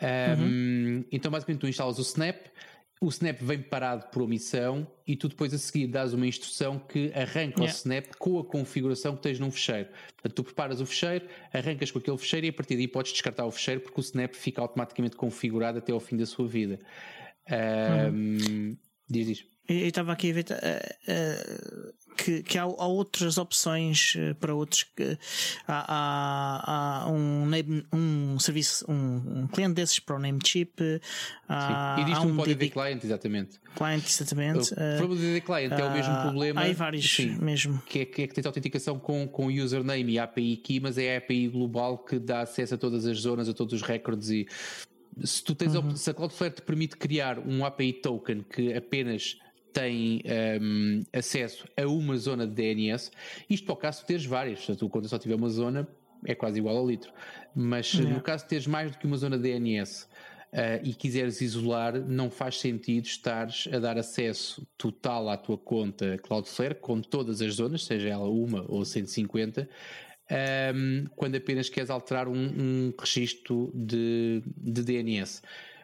Um, uhum. Então, basicamente, tu instalas o Snap, o Snap vem parado por omissão e tu depois a seguir dás uma instrução que arranca yeah. o Snap com a configuração que tens num fecheiro. Portanto, tu preparas o fecheiro, arrancas com aquele fecheiro e a partir daí podes descartar o fecheiro porque o Snap fica automaticamente configurado até ao fim da sua vida. Um, uhum. Diz isso. Eu estava aqui a ver. Uh, uh, que, que há, há, outras opções uh, para outros que há, há, há um, name, um serviço, um, um, cliente desses para o Namecheap. Há, Sim. Existe um, um DD Client, exatamente. Client, exatamente. O problema do DD Client é o mesmo problema. Há vários Sim, mesmo. Que é, que é que tens autenticação com, com username e API key, mas é a API global que dá acesso a todas as zonas, a todos os recordes e se tu tens uhum. se a Cloudflare te permite criar um API token que apenas tem um, acesso a uma zona de DNS, isto para o caso de teres várias, se tu quando só tiver uma zona é quase igual ao litro, mas no caso de teres mais do que uma zona de DNS uh, e quiseres isolar, não faz sentido estares a dar acesso total à tua conta Cloudflare com todas as zonas, seja ela uma ou 150, um, quando apenas queres alterar um, um registro de, de DNS.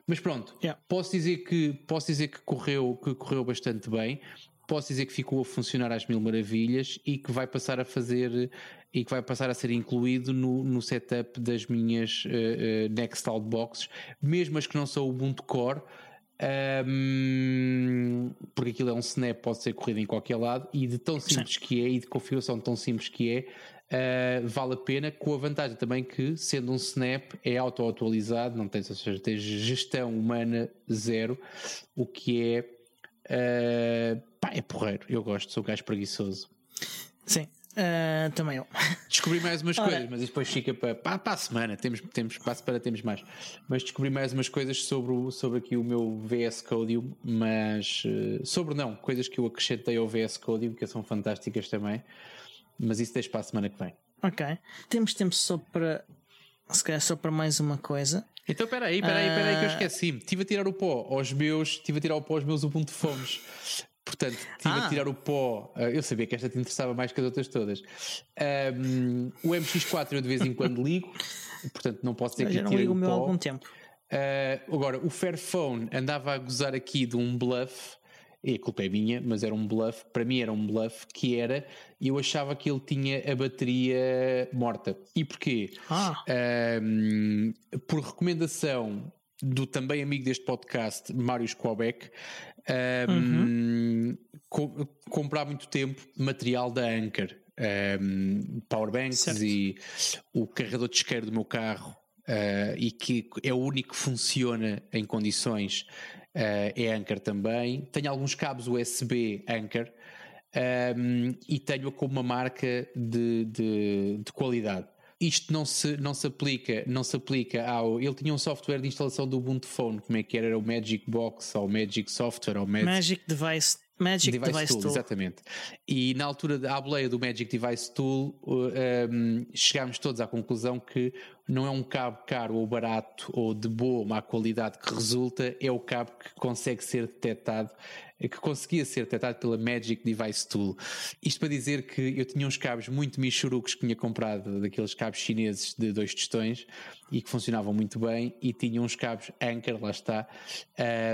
Mas pronto, yeah. posso dizer que posso dizer que correu, que correu bastante bem. Posso dizer que ficou a funcionar às mil maravilhas e que vai passar a fazer e que vai passar a ser incluído no, no setup das minhas uh, uh, Nextcloud boxes, mesmo as que não são o Ubuntu Core. Um, porque aquilo é um snap, pode ser corrido em qualquer lado e de tão simples Sim. que é e de configuração tão simples que é, uh, vale a pena, com a vantagem também que, sendo um Snap, é auto-atualizado, não tens, ou seja, tens gestão humana zero, o que é. Uh, pá, é porreiro, eu gosto, sou um gajo preguiçoso. Sim, Uh, também eu. Descobri mais umas Ora. coisas, mas depois fica para, para, para a semana. Temos, temos, para a semana temos mais. Mas descobri mais umas coisas sobre, o, sobre aqui o meu VS Codium, mas sobre não, coisas que eu acrescentei ao VS Codium que são fantásticas também. Mas isso deixa para a semana que vem. Ok. Temos tempo só para. Se calhar só para mais uma coisa. Então espera aí, espera aí, espera aí que eu ah. esqueci-me. Estive a tirar o pó aos meus, estive a tirar o pó aos meus Ubuntu Fomes. Portanto, estive ah. a tirar o pó. Ah, eu sabia que esta te interessava mais que as outras todas. Um, o MX4 eu de vez em quando ligo, portanto não posso dizer que tirei o pó. há algum tempo. Uh, agora, o Fairphone andava a gozar aqui de um bluff e a culpa é minha, mas era um bluff, para mim era um bluff, que era, eu achava que ele tinha a bateria morta. E porquê? Ah. Um, por recomendação do também amigo deste podcast, Mário Squabeck, um, uhum. co comprar muito tempo material da Anchor. Um, powerbanks certo. e o carregador de isqueiro do meu carro uh, e que é o único que funciona em condições, é Anchor também. Tenho alguns cabos USB Anchor um, e tenho-a como uma marca de, de, de qualidade isto não se, não se aplica, não se aplica ao. Ele tinha um software de instalação do Ubuntu Phone, como é que era? Era o Magic Box ou Magic Software ou Magic, Magic Device. Magic Device, Device Tool, Tool, exatamente. E na altura da boleia do Magic Device Tool, um, chegámos todos à conclusão que não é um cabo caro ou barato ou de boa má qualidade que resulta, é o cabo que consegue ser detectado que conseguia ser detectado pela Magic Device Tool. Isto para dizer que eu tinha uns cabos muito michurucos que tinha comprado, daqueles cabos chineses de dois tostões e que funcionavam muito bem, e tinha uns cabos Anchor, lá está,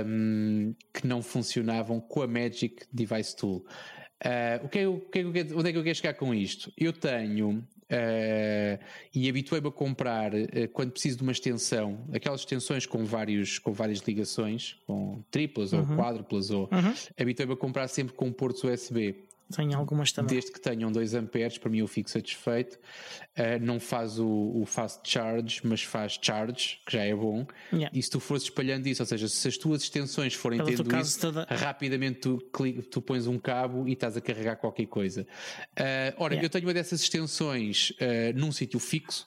um, que não funcionavam com a Magic Device Tool. Uh, o que é, o que é, onde é que eu quero chegar com isto? Eu tenho Uh, e habituei-me a comprar uh, quando preciso de uma extensão, aquelas extensões com, vários, com várias ligações, com triplas uhum. ou quádruplas, ou uhum. habituei-me a comprar sempre com portos USB. Tenho algumas também. Desde que tenham 2 amperes, para mim eu fico satisfeito. Uh, não faz o, o, fast charge, mas faz charge, que já é bom. Yeah. E se tu fores espalhando isso, ou seja, se as tuas extensões forem Pelo tendo isso, toda... rapidamente tu, tu pões um cabo e estás a carregar qualquer coisa. Uh, ora, yeah. eu tenho uma dessas extensões uh, num sítio fixo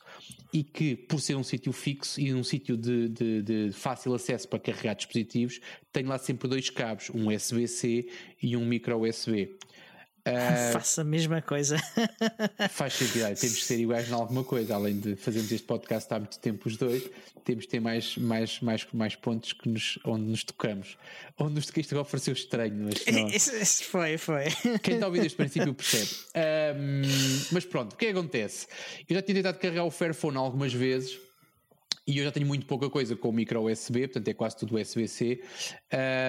e que, por ser um sítio fixo e um sítio de, de, de, fácil acesso para carregar dispositivos, tenho lá sempre dois cabos, um USB-C e um micro USB. Uh, Faça a mesma coisa. faz sentido, temos que ser iguais em alguma coisa, além de fazermos este podcast há muito tempo os dois, temos de ter mais, mais, mais, mais pontos que nos, onde nos tocamos. Onde nos tocaste agora pareceu estranho, mas não. Isso, foi, foi. Quem está a ouvir este princípio percebe. Um, mas pronto, o que é que acontece? Eu já tinha tentado carregar o Fairphone algumas vezes e eu já tenho muito pouca coisa com o micro USB, portanto é quase tudo USB-C.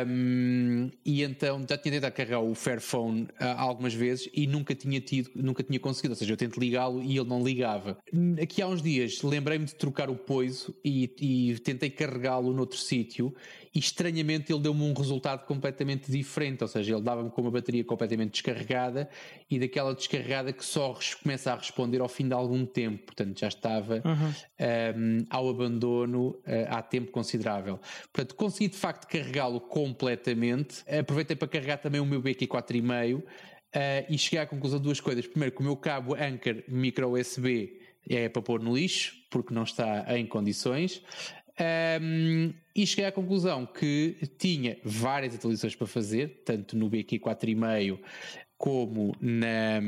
Um, e então já tinha tentado carregar o Fairphone uh, algumas vezes e nunca tinha tido, nunca tinha conseguido. Ou seja, eu tento ligá-lo e ele não ligava. Aqui há uns dias lembrei-me de trocar o poiso e, e tentei carregá-lo noutro sítio e estranhamente ele deu-me um resultado completamente diferente, ou seja, ele dava-me com uma bateria completamente descarregada e daquela descarregada que só começa a responder ao fim de algum tempo, portanto já estava uhum. um, ao abandono uh, há tempo considerável. Portanto, consegui de facto carregá-lo completamente, aproveitei para carregar também o meu BQ 4,5 uh, e cheguei à conclusão de duas coisas. Primeiro, que o meu cabo Anchor micro USB é para pôr no lixo, porque não está em condições. Um, e cheguei à conclusão que tinha várias atualizações para fazer, tanto no BQ 4.5 como, na,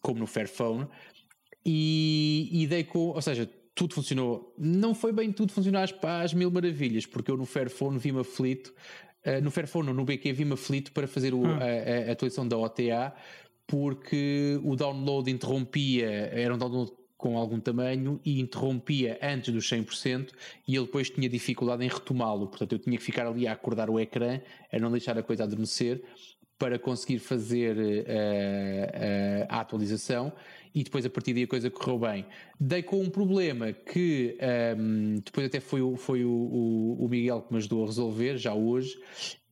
como no Fairphone, e, e dei com, ou seja, tudo funcionou. Não foi bem tudo funcionar às, mil maravilhas, porque eu no Fairphone vi-me aflito, uh, no Fairphone ou no BQ vi-me aflito para fazer o, hum. a, a, atualização da OTA, porque o download interrompia, era um download com algum tamanho e interrompia antes dos 100% e ele depois tinha dificuldade em retomá-lo. Portanto, eu tinha que ficar ali a acordar o ecrã, a não deixar a coisa adormecer para conseguir fazer uh, uh, a atualização e depois a partir daí a coisa correu bem. Dei com um problema que um, ehm, depois até foi, foi o, o, o, Miguel que me ajudou a resolver, já hoje,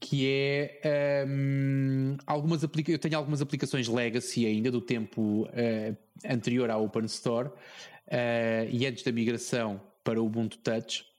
que é um, ehm, algumas aplica eu tenho algumas aplicações legacy ainda do tempo uh, anterior à Open Store e antes da migração para o Ubuntu Touch.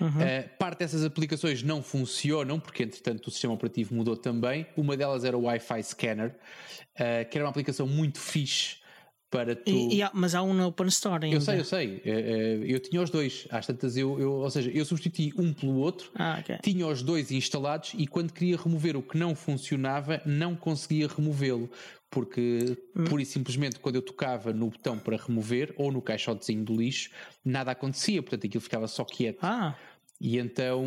Uhum. Uh, parte dessas aplicações não funcionam, porque entretanto o sistema operativo mudou também. Uma delas era o Wi-Fi Scanner, uh, que era uma aplicação muito fixe para tu. E, e há, mas há um na Open Store ainda. Eu sei, eu sei. Eu tinha os dois. Às tantas, eu, eu, ou seja, eu substituí um pelo outro, ah, okay. tinha os dois instalados e quando queria remover o que não funcionava, não conseguia removê-lo. Porque, hum. pura e simplesmente, quando eu tocava no botão para remover ou no caixotezinho do lixo, nada acontecia, portanto aquilo ficava só quieto. Ah. E então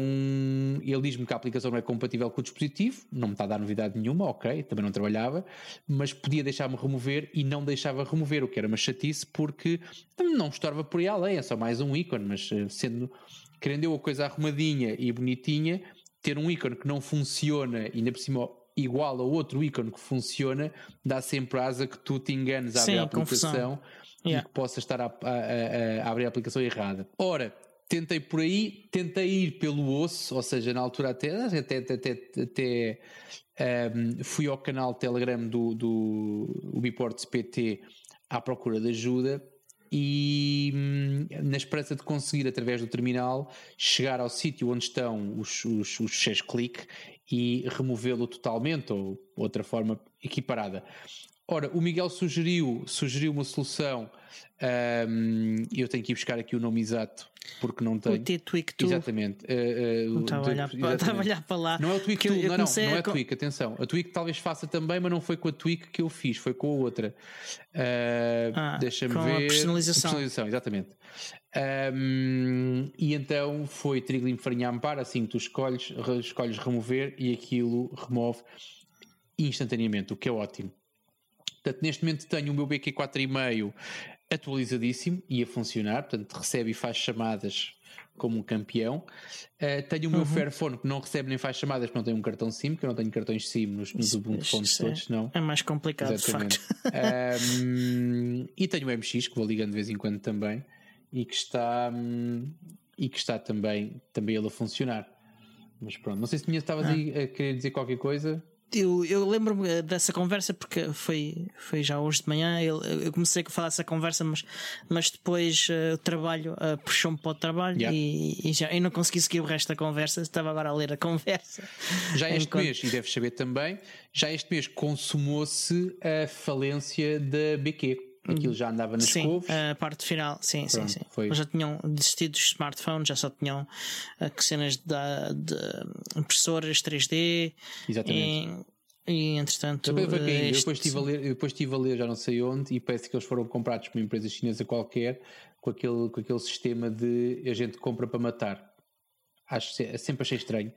ele diz-me que a aplicação não é compatível com o dispositivo, não me está a dar novidade nenhuma, ok, também não trabalhava, mas podia deixar-me remover e não deixava remover, o que era uma chatice porque não estorva por aí além, é só mais um ícone, mas eh, sendo, querendo eu a coisa arrumadinha e bonitinha, ter um ícone que não funciona e ainda por cima igual a outro ícone que funciona, dá sempre asa que tu te enganes a abrir a aplicação yeah. e que possas estar a, a, a, abrir a aplicação errada. Ora, tentei por aí, tentei ir pelo osso, ou seja, na altura até, até, até, até um, fui ao canal Telegram do, do Biports PT à procura de ajuda e hum, na esperança de conseguir, através do terminal, chegar ao sítio onde estão os, os, os fecheiros clique e removê-lo totalmente ou outra forma equiparada. Ora, o Miguel sugeriu, sugeriu uma solução. Um, eu tenho que ir buscar aqui o nome exato porque não tenho. O T-Tweak Tool. Exatamente. Uh, uh, estava, a olhar, estava a olhar para lá. Não é o Tweak Tool, não, não, não é a Tweak, atenção. A Tweak talvez faça também, mas não foi com a Tweak que eu fiz, foi com a outra. Uh, ah, Deixa-me ver. A personalização. A personalização, exatamente. Um, e então foi trigo limpo farinha amparo, assim tu escolhes, escolhes remover e aquilo remove instantaneamente, o que é ótimo. Portanto, neste momento tenho o meu BQ 4,5 atualizadíssimo e a funcionar, portanto, recebe e faz chamadas como um campeão. Uh, tenho o meu uhum. Fairphone que não recebe nem faz chamadas porque não tem um cartão SIM, que eu não tenho cartões SIM nos, nos Ubuntu phones todos, não. É mais complicado, Exatamente. de facto. um, e tenho o MX que vou ligando de vez em quando também e que está, um, e que está também, também ele a funcionar. Mas pronto, não sei se tinha estavas ah. a querer dizer qualquer coisa eu, eu lembro-me dessa conversa porque foi, foi já hoje de manhã. Eu, eu comecei a falar essa conversa, mas, mas depois uh, o trabalho uh, puxou-me para o trabalho yeah. e, e, já eu não consegui seguir o resto da conversa. Estava agora a ler a conversa. Já este Enquanto... mês, e deves saber também, já este mês consumou-se a falência da BQ. Aquilo já andava nas sim, couves. a parte final, sim, Pronto, sim, sim. Foi. Já tinham desistido dos smartphones, já só tinham uh, cenas de, de impressoras 3D. Exatamente. E, e entretanto. Também foi este... eu, depois estive a ler, depois estive a ler já não sei onde e parece que eles foram comprados por uma empresa chinesa qualquer com aquele, com aquele sistema de a gente compra para matar. Acho sempre achei estranho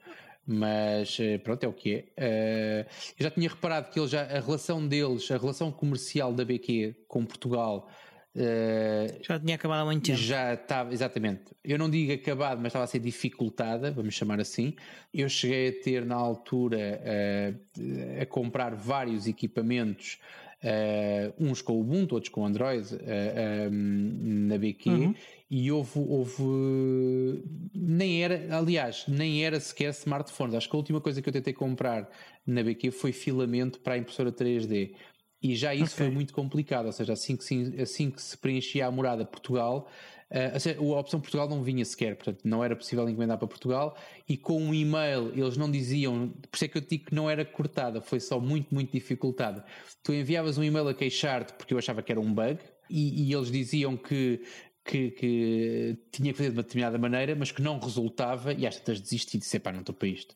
mas eh, pronto, é o que é. Uh, eu já tinha reparado que ele já, a relação deles, a relação comercial da BQ com Portugal. Uh, já tinha acabado há muito tempo. Já estava, exatamente. Eu não digo acabado, mas estava a ser dificultada, vamos chamar assim. Eu cheguei a ter na altura uh, a comprar vários equipamentos Uh, uns com Ubuntu, outros com Android, uh, um, na BQ, uhum. E houve, houve. Nem era, aliás, nem era sequer smartphones. Acho que a última coisa que eu tentei comprar na BQ foi filamento para a impressora 3D. E já isso okay. foi muito complicado, ou seja, assim que, se, assim que se preenchia a morada Portugal, Uh, a opção Portugal não vinha sequer, portanto não era possível encomendar para Portugal e com um e-mail eles não diziam, por isso é que eu digo que não era cortada, foi só muito, muito dificultada. Tu enviavas um e-mail a queixar-te porque eu achava que era um bug e, e eles diziam que, que, que, tinha que fazer de uma determinada maneira, mas que não resultava e às tantas desisti e disse, pá, não estou para isto.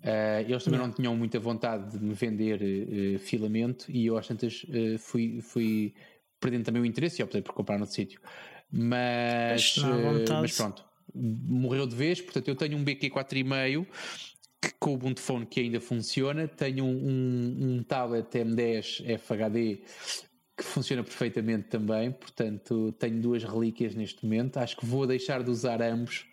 Uh, eles também não. não. tinham muita vontade de me vender uh, filamento e eu às tantas fui, fui perdendo também o interesse e optei por comprar no sítio. Mas, mas pronto, morreu de vez. Portanto, eu tenho um BQ 4,5 que, com o Ubuntu Phone que ainda funciona. Tenho um, um, um tablet M10 FHD que funciona perfeitamente também. Portanto, tenho duas relíquias neste momento. Acho que vou deixar de usar ambos.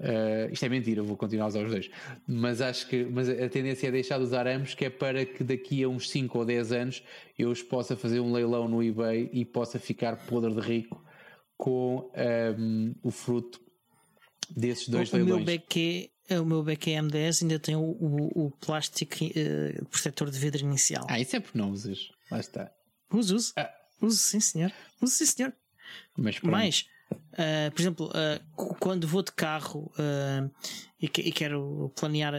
Uh, isto é mentira, vou continuar a usar os dois. Mas acho que mas a tendência é deixar de usar ambos, que é para que daqui a uns 5 ou 10 anos eu os possa fazer um leilão no eBay e possa ficar podre de rico com um, o fruto desses dois o leilões. Meu BQ, o meu BQ M10 ainda tem o, o, o plástico uh, protetor de vidro inicial. Ah, isso é porque não usas. Lá está. Uso, uso. Ah. Uso sim, senhor. Uso sim, senhor. Mas, Mais, uh, por exemplo, uh, quando vou de carro uh, e, que, e, quero planear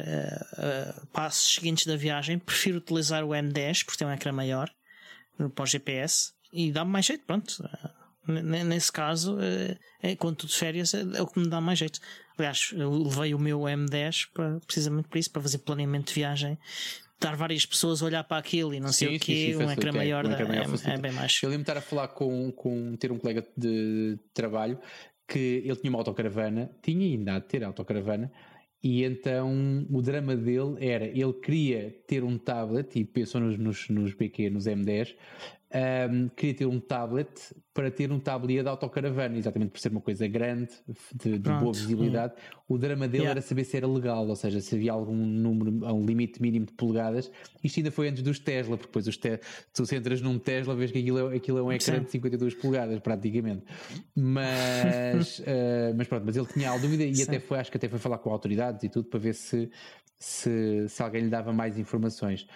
passos seguintes da viagem, prefiro utilizar o M10 porque tem um ecrã maior para o GPS e dá-me mais jeito, pronto. Nesse caso, é, é, quando estou de férias, é, é, o que me dá mais jeito. Aliás, eu levei o meu M10 para, precisamente por isso, para fazer planeamento de viagem. Estar várias pessoas a olhar para aquilo e não sei sim, o quê, sim, sim, um ecrã maior, um ecrã maior é, é, bem mais. Eu lembro de estar a falar com, com ter um colega de trabalho que ele tinha uma autocaravana, tinha ainda a ter autocaravana, e então o drama dele era, ele queria ter um tablet, e pensou nos, nos, nos BQ, nos M10, um, queria ter um tablet para ter um tablier de autocaravana, exatamente por ser uma coisa grande, de, de boa visibilidade. Hum. O drama dele yeah. era saber se era legal, ou seja, se havia algum número, um limite mínimo de polegadas. Isto ainda foi antes dos Tesla, porque depois os te tu se entras num Tesla, vês que aquilo é, aquilo é um ecrã de 52 polegadas, praticamente. Mas, uh, mas pronto, mas ele tinha a dúvida e Sim. até foi, acho que até foi falar com autoridades e tudo para ver se, se, se alguém lhe dava mais informações.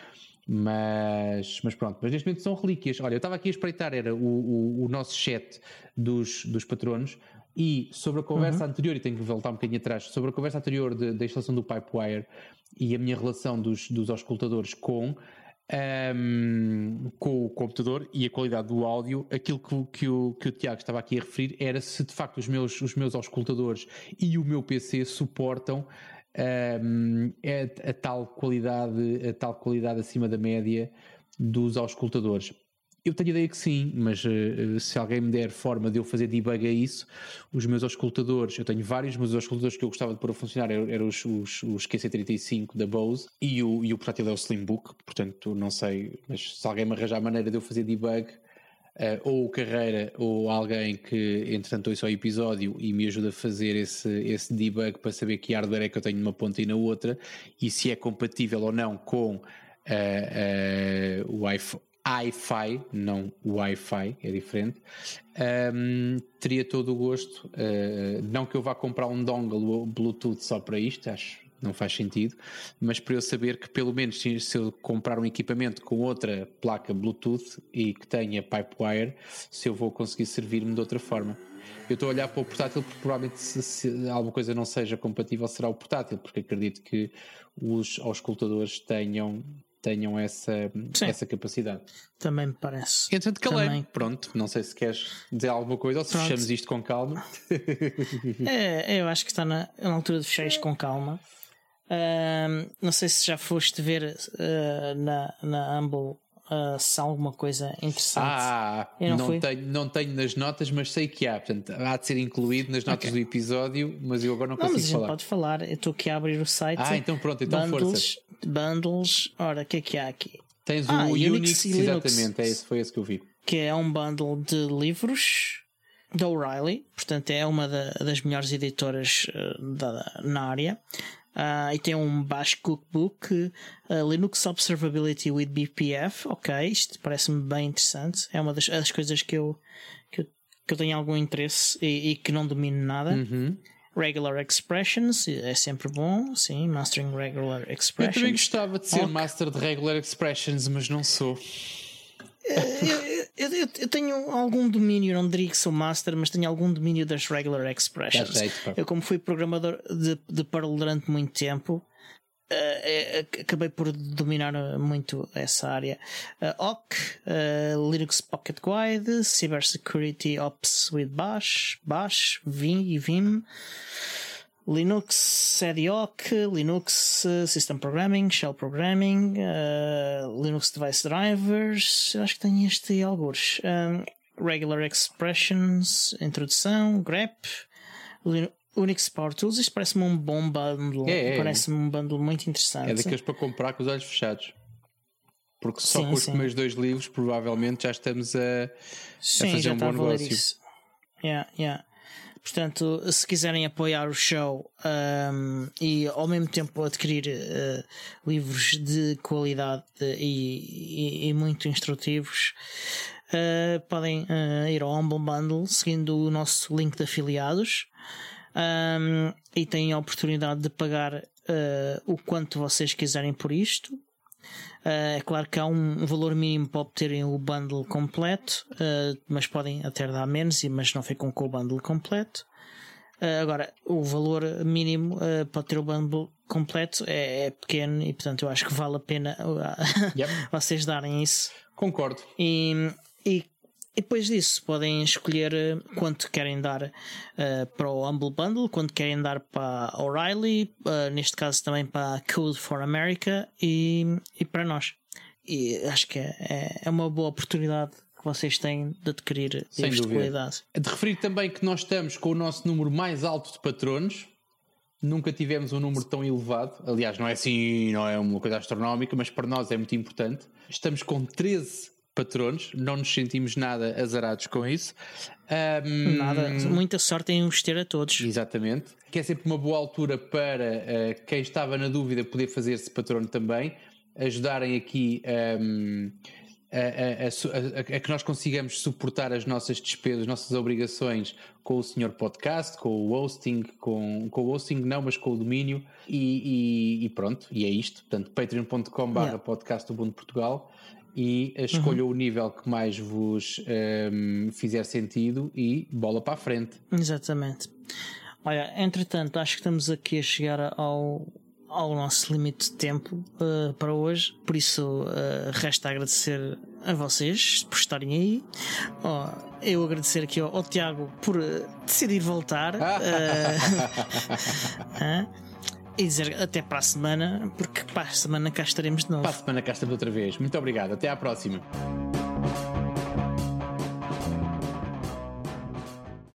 Mas, mas pronto, mas neste momento são relíquias. Olha, eu estava aqui a espreitar, era o, o, o nosso chat dos, dos patronos, e sobre a conversa uhum. anterior, e tenho que voltar um bocadinho atrás, sobre a conversa anterior da instalação do Pipewire e a minha relação dos, dos auscultadores com, um, com o computador e a qualidade do áudio, aquilo que, que, o, que o Tiago estava aqui a referir era se de facto os meus, os meus auscultadores e o meu PC suportam um, a, a, tal qualidade, a tal qualidade acima da média dos auscultadores. Eu tenho a ideia que sim, mas uh, se alguém me der forma de eu fazer debug a isso, os meus auscultadores, eu tenho vários, mas os auscultadores que eu gostava de pôr a funcionar eram, eram os, os, os, QC35 da Bose e o, e o portátil é o Slimbook, portanto não sei, mas se alguém me arranjar a maneira de eu fazer debug, Uh, ou Carreira ou alguém que entretanto ouça o episódio e me ajuda a fazer esse, esse debug para saber que hardware é que eu tenho numa ponta e na outra e se é compatível ou não com uh, uh, o Wi-Fi, não Wi-Fi, é diferente, um, teria todo o gosto. não que eu vá comprar um dongle Bluetooth só para isto, acho não faz sentido, mas para eu saber que pelo menos se eu comprar um equipamento com outra placa Bluetooth e que tenha Pipewire, se eu vou conseguir servir-me de outra forma. Eu estou a olhar para o portátil porque provavelmente se, se alguma coisa não seja compatível será o portátil, porque acredito que os auscultadores tenham tenham essa, essa capacidade. Também me parece. Entretanto, calei Pronto, não sei se queres dizer alguma coisa ou se Pronto. fechamos isto com calma. é, eu acho que está na, na altura de fechar isto com calma. Uh, não sei se já foste ver uh, na, na Humble uh, se há alguma coisa interessante. Ah, não, não tenho, não tenho nas notas, mas sei que há. Portanto, há de ser incluído nas notas okay. do episódio, mas eu agora não, não consigo mas falar. pode falar. Eu estou aqui a abrir o site. Ah, então pronto, então bundles, força. Bundles. Ora, o que é que há aqui? Tens ah, o Unix, Unix exatamente, é esse, foi esse que eu vi. Que é um bundle de livros da O'Reilly, portanto é uma da, das melhores editoras uh, da, na área. Uh, e tem um Bash Cookbook, uh, Linux Observability with BPF. Ok, isto parece-me bem interessante. É uma das, das coisas que eu, que eu, que eu tenho algum interesse e, e que não domino nada. Uhum. Regular Expressions, é sempre bom, sim, Mastering Regular Expressions. Eu também gostava de ser okay. Master de Regular Expressions, mas não sou. Eh, eu, eu, eu, tenho algum domínio, não diria que sou master, mas tenho algum domínio das regular expressions. eu, como fui programador de, de Perl durante muito tempo, uh, acabei por dominar muito essa área. Uh, OC, uh, Linux Pocket Guide, Cybersecurity Ops with Bash, Bash, Vim e Vim. Linux, SEDIOC, Linux uh, System Programming, Shell Programming, uh, Linux Device Drivers, acho que tem este e alguns. Um, regular Expressions, Introdução, grep, Linux, Unix Power Tools, isto parece-me um bom bundle. É, é. Parece-me um bundle muito interessante. É daqueles para comprar com os olhos fechados. Porque só sim, com os sim. primeiros dois livros, provavelmente já estamos a, sim, a fazer um bom negócio. Isso. Yeah, yeah. Portanto, se quiserem apoiar o show um, e ao mesmo tempo adquirir uh, livros de qualidade e, e, e muito instrutivos, uh, podem uh, ir ao Humble Bundle seguindo o nosso link de afiliados um, e têm a oportunidade de pagar o quanto vocês quiserem por isto. Uh, é claro que há um valor mínimo para obterem o bundle completo, uh, mas podem até dar menos, mas não ficam com o bundle completo. Uh, agora, o valor mínimo para ter o bundle completo é, é, pequeno e, portanto, eu acho que vale a pena yep. vocês darem isso. Concordo. E, e e depois disso podem escolher eh, quanto querem dar uh, para o Humble Bundle, quanto querem dar para a O'Reilly, uh, neste caso também para a Code for America e, e para nós. E acho que é, é, é uma boa oportunidade que vocês têm de adquirir Sem de qualidade. De referir também que nós estamos com o nosso número mais alto de patronos. Nunca tivemos um número tão elevado. Aliás, não é assim, não é uma coisa astronómica, mas para nós é muito importante. Estamos com 13 patronos, não nos sentimos nada azarados com isso. Um, nada, muita sorte em os ter a todos. Exatamente. Que é sempre uma boa altura para uh, quem estava na dúvida poder fazer-se patrono também, ajudarem aqui um, a, a, a, que nós consigamos suportar as nossas despesas, as nossas obrigações com o senhor podcast, com o hosting, com, com o hosting não, mas com o domínio e, e, e pronto, e é isto. Portanto, patreon.com barra podcast do Ubuntu Portugal e escolha uhum. o nível que mais vos um, fizer sentido e bola para a frente. Exatamente. Olha, entretanto, acho que estamos aqui a chegar ao, ao nosso limite de tempo uh, para hoje, por isso uh, resta agradecer a vocês por estarem aí. Oh, eu agradecer aqui ao, ao Tiago por uh, decidir voltar. e dizer até para a semana, porque para a semana cá estaremos de novo. Para a semana cá estamos outra vez. Muito obrigado. Até à próxima.